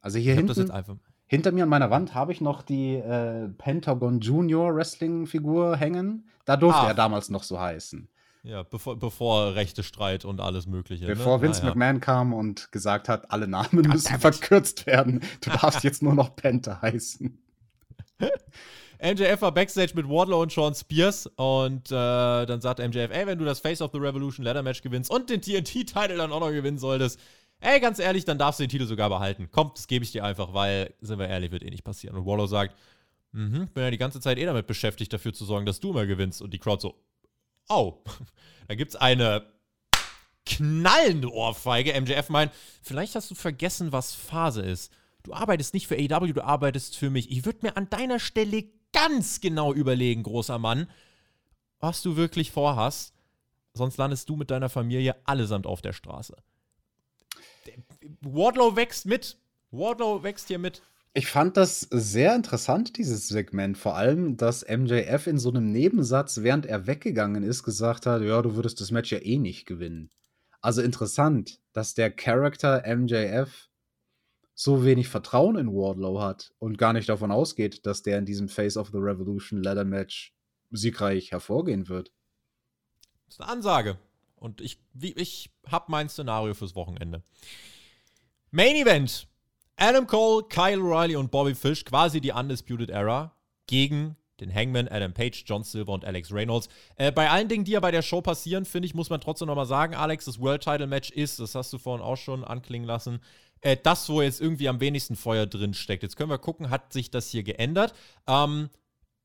also hier Ich hab das jetzt hinten, einfach. Hinter mir an meiner Wand habe ich noch die äh, Pentagon Junior Wrestling-Figur hängen. Da durfte Ah. er damals noch so heißen. Ja, bevor, bevor rechte Streit und alles Mögliche. Bevor ne? Vince Naja. McMahon kam und gesagt hat, alle Namen müssen verkürzt werden. Du darfst jetzt nur noch Penta heißen. MJF war Backstage mit Wardlow und Sean Spears und äh, dann sagt MJF, ey, wenn du das Face of the Revolution Ladder Match gewinnst und den TNT-Title dann auch noch gewinnen solltest, ey, ganz ehrlich, dann darfst du den Titel sogar behalten. Komm, das gebe ich dir einfach, weil, sind wir ehrlich, wird eh nicht passieren. Und Wardlow sagt, mhm, bin ja die ganze Zeit eh damit beschäftigt, dafür zu sorgen, dass du mal gewinnst. Und die Crowd so, oh, da gibt's eine knallende Ohrfeige. MJF meint, vielleicht hast du vergessen, was Phase ist. Du arbeitest nicht für AEW, du arbeitest für mich. Ich würde mir an deiner Stelle ganz genau überlegen, großer Mann, was du wirklich vorhast. Sonst landest du mit deiner Familie allesamt auf der Straße. Wardlow wächst mit. Wardlow wächst hier mit. Ich fand das sehr interessant, dieses Segment. Vor allem, dass MJF in so einem Nebensatz, während er weggegangen ist, gesagt hat: Ja, du würdest das Match ja eh nicht gewinnen. Also interessant, dass der Charakter MJF so wenig Vertrauen in Wardlow hat und gar nicht davon ausgeht, dass der in diesem Face of the Revolution Ladder Match siegreich hervorgehen wird. Das ist eine Ansage. Und ich, ich habe mein Szenario fürs Wochenende. Main Event. Adam Cole, Kyle O'Reilly und Bobby Fish, quasi die Undisputed Era, gegen den Hangman, Adam Page, John Silver und Alex Reynolds. Äh, bei allen Dingen, die ja bei der Show passieren, finde ich, muss man trotzdem nochmal sagen, Alex, das World Title Match ist, das hast du vorhin auch schon anklingen lassen, äh, das, wo jetzt irgendwie am wenigsten Feuer drin steckt. Jetzt können wir gucken, hat sich das hier geändert. Ähm,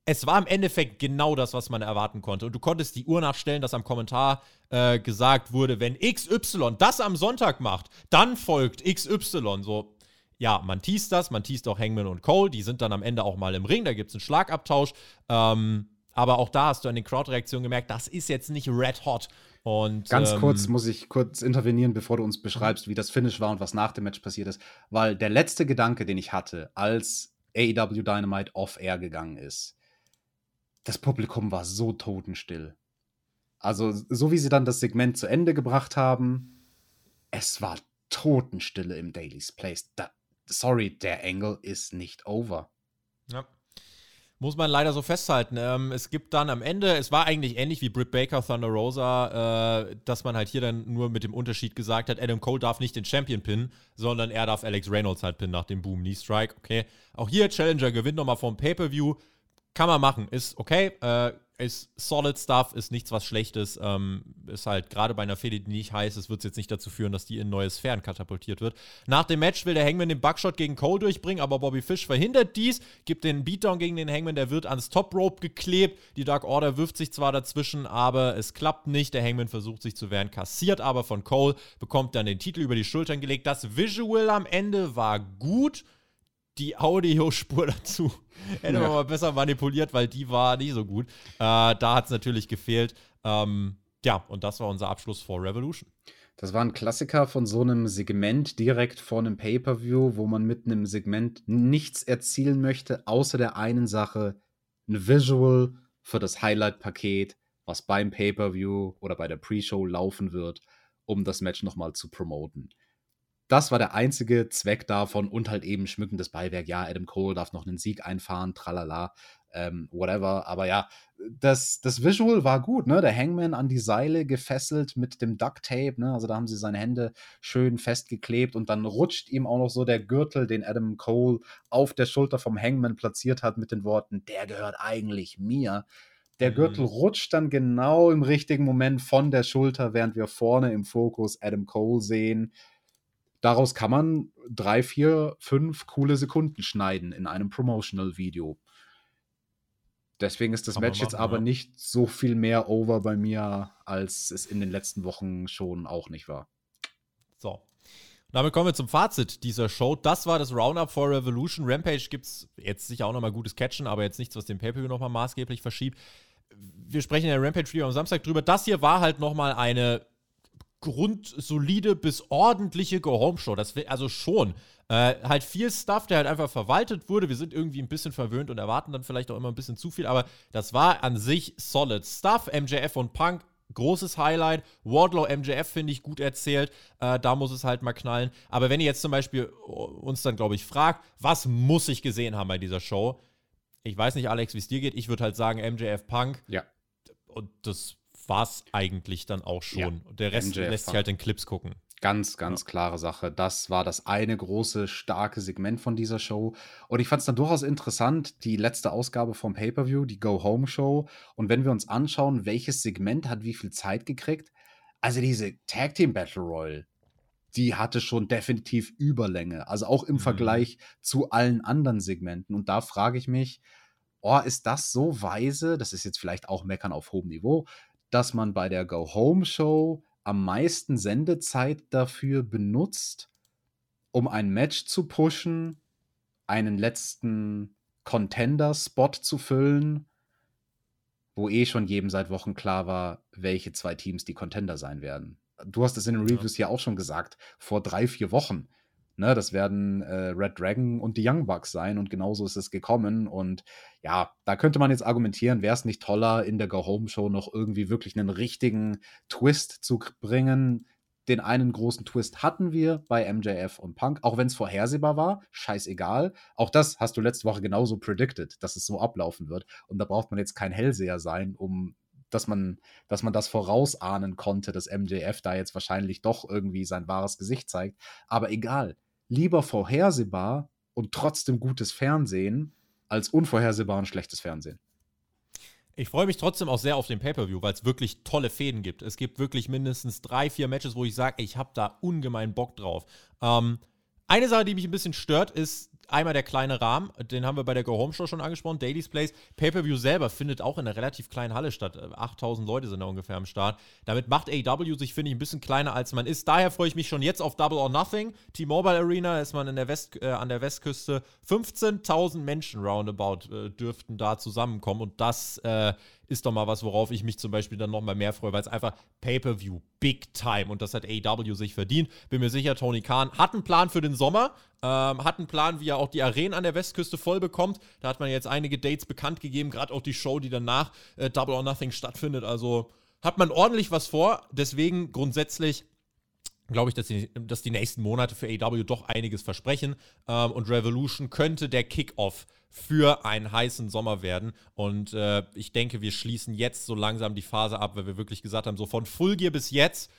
es war im Endeffekt genau das, was man erwarten konnte. Und du konntest die Uhr nachstellen, dass am Kommentar äh, gesagt wurde, wenn XY das am Sonntag macht, dann folgt XY. So, ja, man teast das, man teast auch Hangman und Cole, die sind dann am Ende auch mal im Ring, da gibt es einen Schlagabtausch. Ähm, aber auch da hast du an den Crowdreaktionen gemerkt, das ist jetzt nicht red hot. Und, Ganz ähm, kurz muss ich kurz intervenieren, bevor du uns beschreibst, wie das Finish war und was nach dem Match passiert ist. Weil der letzte Gedanke, den ich hatte, als AEW Dynamite off-air gegangen ist, das Publikum war so totenstill. Also, so wie sie dann das Segment zu Ende gebracht haben, es war Totenstille im Daily's Place. Da, sorry, der Angle ist nicht over. Ja. Muss man leider so festhalten. Ähm, es gibt dann am Ende, es war eigentlich ähnlich wie Britt Baker, Thunder Rosa, äh, dass man halt hier dann nur mit dem Unterschied gesagt hat, Adam Cole darf nicht den Champion pinnen, sondern er darf Alex Reynolds halt pinnen nach dem Boom Knee Strike. Okay. Auch hier Challenger gewinnt nochmal vom Pay-Per-View. Kann man machen. Ist okay. Äh, ist solid Stuff, ist nichts was Schlechtes. Ähm, ist halt gerade bei einer Fehde, die nicht heiß ist, wird es jetzt nicht dazu führen, dass die in neue Sphären katapultiert wird. Nach dem Match will der Hangman den Buckshot gegen Cole durchbringen, aber Bobby Fish verhindert dies, gibt den Beatdown gegen den Hangman, der wird ans Top Rope geklebt. Die Dark Order wirft sich zwar dazwischen, aber es klappt nicht. Der Hangman versucht sich zu wehren, kassiert aber von Cole, bekommt dann den Titel über die Schultern gelegt. Das Visual am Ende war gut die Audiospur dazu hätte man Ja. mal besser manipuliert, weil die war nicht so gut. Äh, da hat es natürlich gefehlt. Ähm, ja, und das war unser Abschluss vor Revolution. Das war ein Klassiker von so einem Segment direkt vor einem Pay-Per-View, wo man mit einem Segment nichts erzielen möchte, außer der einen Sache, ein Visual für das Highlight-Paket, was beim Pay-Per-View oder bei der Pre-Show laufen wird, um das Match nochmal zu promoten. Das war der einzige Zweck davon und halt eben schmückendes Beiwerk. Ja, Adam Cole darf noch einen Sieg einfahren, tralala, ähm, whatever. Aber ja, das, das Visual war gut, ne? Der Hangman an die Seile gefesselt mit dem Duct Tape, ne? Also da haben sie seine Hände schön festgeklebt und dann rutscht ihm auch noch so der Gürtel, den Adam Cole auf der Schulter vom Hangman platziert hat, mit den Worten: Der gehört eigentlich mir. Der Mhm. Gürtel rutscht dann genau im richtigen Moment von der Schulter, während wir vorne im Fokus Adam Cole sehen. Daraus kann man drei, vier, fünf coole Sekunden schneiden in einem Promotional-Video. Deswegen ist das Kann Match jetzt machen, aber ja. nicht so viel mehr over bei mir, als es in den letzten Wochen schon auch nicht war. So. Damit kommen wir zum Fazit dieser Show. Das war das Roundup for Revolution. Rampage gibt es jetzt sicher auch nochmal gutes Catchen, aber jetzt nichts, was den Pay-Per-View nochmal maßgeblich verschiebt. Wir sprechen in der Rampage Review am Samstag drüber. Das hier war halt nochmal eine grundsolide bis ordentliche Go-Home-Show. Das also schon. Äh, halt viel Stuff, der halt einfach verwaltet wurde. Wir sind irgendwie ein bisschen verwöhnt und erwarten dann vielleicht auch immer ein bisschen zu viel, aber das war an sich solid Stuff. MJF und Punk großes Highlight. Wardlow MJF finde ich gut erzählt. Äh, da muss es halt mal knallen. Aber wenn ihr jetzt zum Beispiel uns dann, glaube ich, fragt, was muss ich gesehen haben bei dieser Show? Ich weiß nicht, Alex, wie es dir geht. Ich würde halt sagen, MJF Punk. Ja. Und das war's eigentlich dann auch schon. Ja. Der Rest MJF lässt sich halt in Clips gucken. Ganz, ganz ja. klare Sache. Das war das eine große, starke Segment von dieser Show. Und ich fand es dann durchaus interessant, die letzte Ausgabe vom Pay-Per-View, die Go-Home-Show. Und wenn wir uns anschauen, welches Segment hat wie viel Zeit gekriegt, also diese Tag Team Battle Royal, die hatte schon definitiv Überlänge. Also auch im mhm. Vergleich zu allen anderen Segmenten. Und da frage ich mich, oh, ist das so weise? Das ist jetzt vielleicht auch Meckern auf hohem Niveau, dass man bei der Go-Home-Show am meisten Sendezeit dafür benutzt, um ein Match zu pushen, einen letzten Contender-Spot zu füllen, wo eh schon jedem seit Wochen klar war, welche zwei Teams die Contender sein werden. Du hast es in den Reviews ja auch schon gesagt, vor drei, vier Wochen. Ne, das werden äh, Red Dragon und die Young Bucks sein und genauso ist es gekommen. Und ja, da könnte man jetzt argumentieren, wäre es nicht toller, in der Go-Home-Show noch irgendwie wirklich einen richtigen Twist zu bringen. Den einen großen Twist hatten wir bei MJF und Punk, auch wenn es vorhersehbar war, scheißegal. Auch das hast du letzte Woche genauso predicted, dass es so ablaufen wird. Und da braucht man jetzt kein Hellseher sein, um dass man, dass man das vorausahnen konnte, dass MJF da jetzt wahrscheinlich doch irgendwie sein wahres Gesicht zeigt. Aber egal, lieber vorhersehbar und trotzdem gutes Fernsehen als unvorhersehbar und schlechtes Fernsehen. Ich freue mich trotzdem auch sehr auf den Pay-Per-View, weil es wirklich tolle Fäden gibt. Es gibt wirklich mindestens drei, vier Matches, wo ich sage, ich habe da ungemein Bock drauf. Ähm, eine Sache, die mich ein bisschen stört, ist einmal der kleine Rahmen, den haben wir bei der Go Home Show schon angesprochen, Daily's Place. Pay-Per-View selber findet auch in einer relativ kleinen Halle statt. 8000 Leute sind da ungefähr am Start. Damit macht AW sich, finde ich, ein bisschen kleiner als man ist. Daher freue ich mich schon jetzt auf Double or Nothing. T-Mobile Arena ist man in der West, äh, an der Westküste. 15.000 Menschen roundabout äh, dürften da zusammenkommen und das äh, ist doch mal was, worauf ich mich zum Beispiel dann noch mal mehr freue, weil es einfach Pay-Per-View, Big Time und das hat AW sich verdient. Bin mir sicher, Tony Khan hat einen Plan für den Sommer, ähm, hat einen Plan, wie er auch die Arenen an der Westküste voll bekommt. Da hat man jetzt einige Dates bekannt gegeben, gerade auch die Show, die danach äh, Double or Nothing stattfindet. Also hat man ordentlich was vor. Deswegen grundsätzlich glaube ich, dass die, dass die nächsten Monate für AW doch einiges versprechen. Ähm, und Revolution könnte der Kickoff für einen heißen Sommer werden. Und äh, ich denke, wir schließen jetzt so langsam die Phase ab, weil wir wirklich gesagt haben, so von Full Gear bis jetzt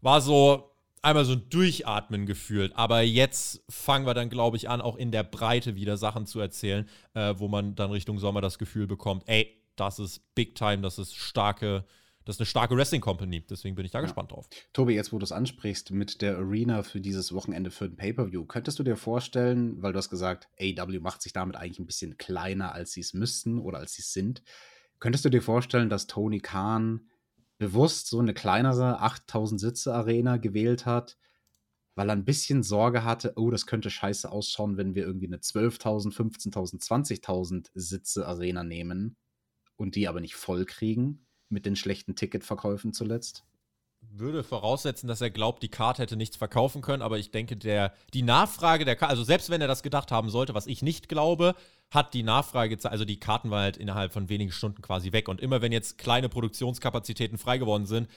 war so einmal so ein Durchatmen gefühlt. Aber jetzt fangen wir dann, glaube ich, an, auch in der Breite wieder Sachen zu erzählen, äh, wo man dann Richtung Sommer das Gefühl bekommt, ey, das ist Big Time, das ist starke, das ist eine starke Wrestling Company. Deswegen bin ich da ja. gespannt drauf. Tobi, jetzt wo du es ansprichst mit der Arena für dieses Wochenende für den Pay-Per-View, könntest du dir vorstellen, weil du hast gesagt, AW macht sich damit eigentlich ein bisschen kleiner, als sie es müssten oder als sie es sind. Könntest du dir vorstellen, dass Tony Khan bewusst so eine kleinere 8000 Sitze Arena gewählt hat, weil er ein bisschen Sorge hatte, oh, das könnte scheiße ausschauen, wenn wir irgendwie eine 12.000, 15.000, 20.000 Sitze Arena nehmen und die aber nicht voll kriegen mit den schlechten Ticketverkäufen zuletzt? Würde voraussetzen, dass er glaubt, die Karte hätte nichts verkaufen können, aber ich denke, der, die Nachfrage der Karte, also selbst wenn er das gedacht haben sollte, was ich nicht glaube, hat die Nachfrage, also die Karten waren halt innerhalb von wenigen Stunden quasi weg. Und immer wenn jetzt kleine Produktionskapazitäten frei geworden sind,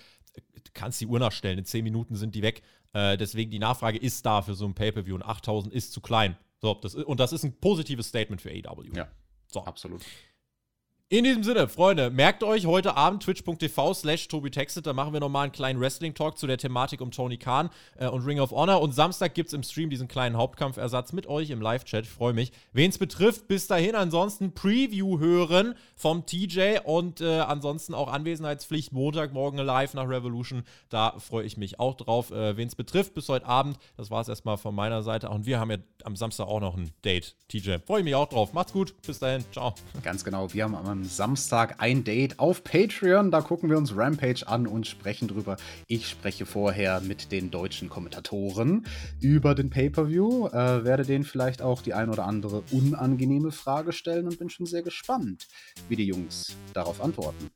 kannst du die Uhr nachstellen, in 10 Minuten sind die weg. Äh, deswegen die Nachfrage ist da für so ein Pay-Per-View und 8000 ist zu klein. So, das, und das ist ein positives Statement für AEW. Ja, so. absolut. In diesem Sinne, Freunde, merkt euch heute Abend twitch.tv slash TobiTextet, da machen wir nochmal einen kleinen Wrestling-Talk zu der Thematik um Tony Khan äh, und Ring of Honor. Und Samstag gibt es im Stream diesen kleinen Hauptkampfersatz mit euch im Live-Chat. Ich freue mich. Wen es betrifft, bis dahin ansonsten Preview hören vom TJ und äh, ansonsten auch Anwesenheitspflicht Montag, morgen live nach Revolution. Da freue ich mich auch drauf. Äh, Wen es betrifft, bis heute Abend. Das war es erstmal von meiner Seite. Und wir haben ja am Samstag auch noch ein Date, TJ. Freue ich mich auch drauf. Macht's gut. Bis dahin. Ciao. Ganz genau. Wir haben am am Samstag ein Date auf Patreon. Da gucken wir uns Rampage an und sprechen drüber. Ich spreche vorher mit den deutschen Kommentatoren über den Pay-Per-View, äh, werde denen vielleicht auch die ein oder andere unangenehme Frage stellen und bin schon sehr gespannt, wie die Jungs darauf antworten.